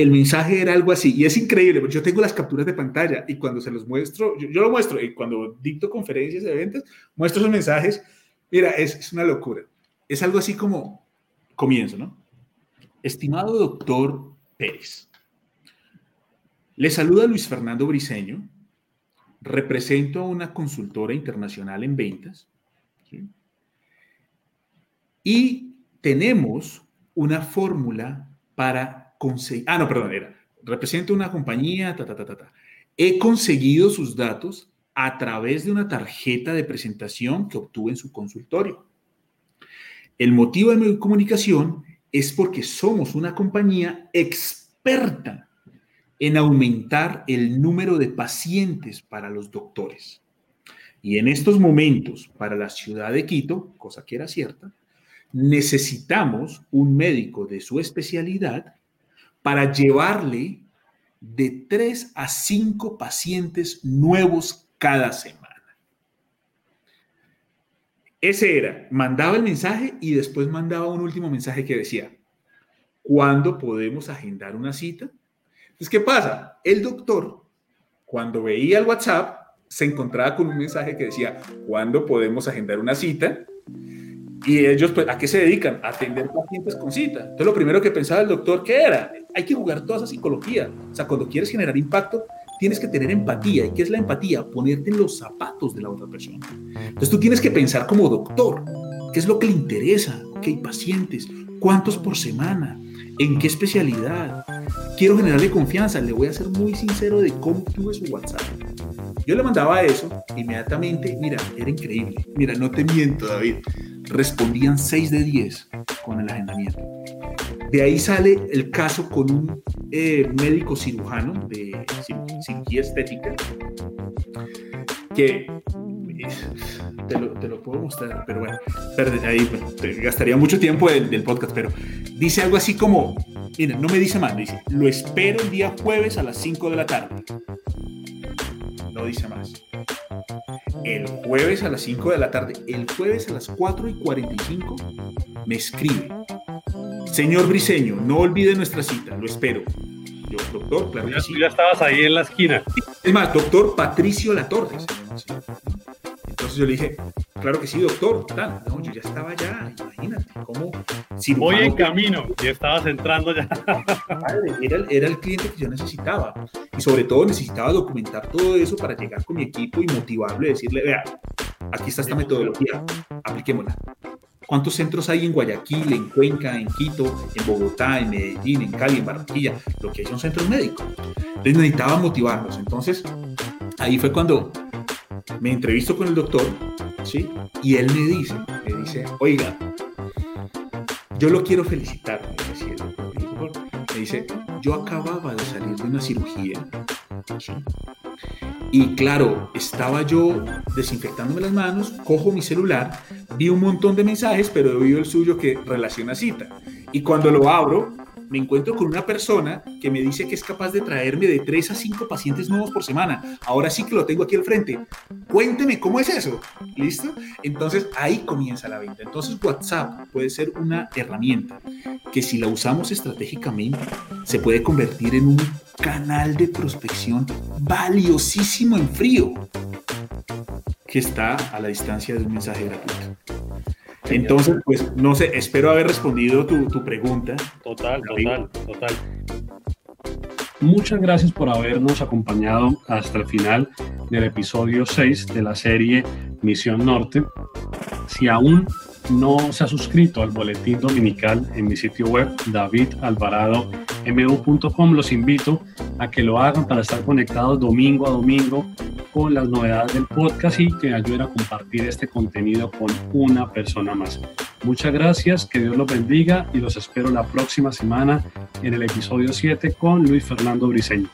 el mensaje era algo así, y es increíble, porque yo tengo las capturas de pantalla y cuando se los muestro, yo, lo muestro, y cuando dicto conferencias, eventos, muestro esos mensajes, mira, es, una locura. Es algo así como, comienzo, ¿no? Estimado doctor Pérez, le saluda Luis Fernando Briseño, represento a una consultora internacional en ventas y tenemos una fórmula para conseguir, ah, no, perdón, era, represento una compañía, ta, ta, ta, ta, ta. He conseguido sus datos a través de una tarjeta de presentación que obtuve en su consultorio. El motivo de mi comunicación es porque somos una compañía experta en aumentar el número de pacientes para los doctores. Y en estos momentos, para la ciudad de Quito, cosa que era cierta, necesitamos un médico de su especialidad para llevarle de 3 a 5 pacientes nuevos cada semana. Ese era, mandaba el mensaje y después mandaba un último mensaje que decía, ¿cuándo podemos agendar una cita? Entonces, ¿qué pasa? El doctor cuando veía el WhatsApp, se encontraba con un mensaje que decía, ¿cuándo podemos agendar una cita? Y ellos, pues, ¿a qué se dedican? A atender pacientes con cita. Entonces, lo primero que pensaba el doctor, ¿qué era? Hay que jugar toda esa psicología. O sea, cuando quieres generar impacto, tienes que tener empatía. ¿Y qué es la empatía? Ponerte en los zapatos de la otra persona. Entonces, tú tienes que pensar como doctor, ¿qué es lo que le interesa? ¿Qué hay pacientes? ¿Cuántos por semana? ¿En qué especialidad? Quiero generarle confianza. Le voy a ser muy sincero de cómo tuve su WhatsApp. Yo le mandaba eso, inmediatamente, mira, era increíble. Mira, no te miento, David. Respondían 6 de 10 con el agendamiento. De ahí sale el caso con un eh, médico cirujano de cirugía estética que te lo, te lo, puedo mostrar, pero bueno, ahí gastaría mucho tiempo del, del, podcast, pero dice algo así como, mira, no me dice más, dice, lo espero el día jueves a las 5 de la tarde. No dice más. El jueves a las 5 de la tarde, el jueves a las 4 y 45, me escribe. Señor Briseño, no olvide nuestra cita, lo espero. Yo, doctor, claro que sí. ya estabas ahí en la esquina. Es más, doctor Patricio Latorre. Entonces yo le dije, claro que sí, doctor. Tal. No, yo ya estaba ya, imagínate, cómo... Voy en camino y estabas entrando ya. Era, era el cliente que yo necesitaba. Y sobre todo necesitaba documentar todo eso para llegar con mi equipo y motivarlo y decirle, vea, aquí está esta metodología, apliquémosla. ¿Cuántos centros hay en Guayaquil, en Cuenca, en Quito, en Bogotá, en Medellín, en Cali, en Barranquilla? Lo que hay son centros médicos. Entonces necesitaba motivarlos. Entonces, ahí fue cuando me entrevisto con el doctor, ¿sí? Y él me dice, me dice, oiga, yo lo quiero felicitar, me dice, yo acababa de salir de una cirugía, ¿sí? Y claro, estaba yo desinfectándome las manos, cojo mi celular, vi un montón de mensajes, pero he oído el suyo que relaciona cita. Y cuando lo abro, me encuentro con una persona que me dice que es capaz de traerme de 3 a 5 pacientes nuevos por semana. Ahora sí que lo tengo aquí al frente. Cuénteme cómo es eso. ¿Listo? Entonces ahí comienza la venta. Entonces WhatsApp puede ser una herramienta que si la usamos estratégicamente se puede convertir en un canal de prospección valiosísimo en frío que está a la distancia de un mensaje gratuito. Entonces, pues no sé, espero haber respondido tu, tu pregunta. Total, total, total. Muchas gracias por habernos acompañado hasta el final del episodio 6 de la serie Misión Norte. Si aún no se ha suscrito al boletín dominical en mi sitio web davidalvaradomu.com, los invito a que lo hagan para estar conectados domingo a domingo con las novedades del podcast y que ayuden a compartir este contenido con una persona más. Muchas gracias, que Dios los bendiga y los espero la próxima semana en el episodio 7 con Luis Fernando Briceño.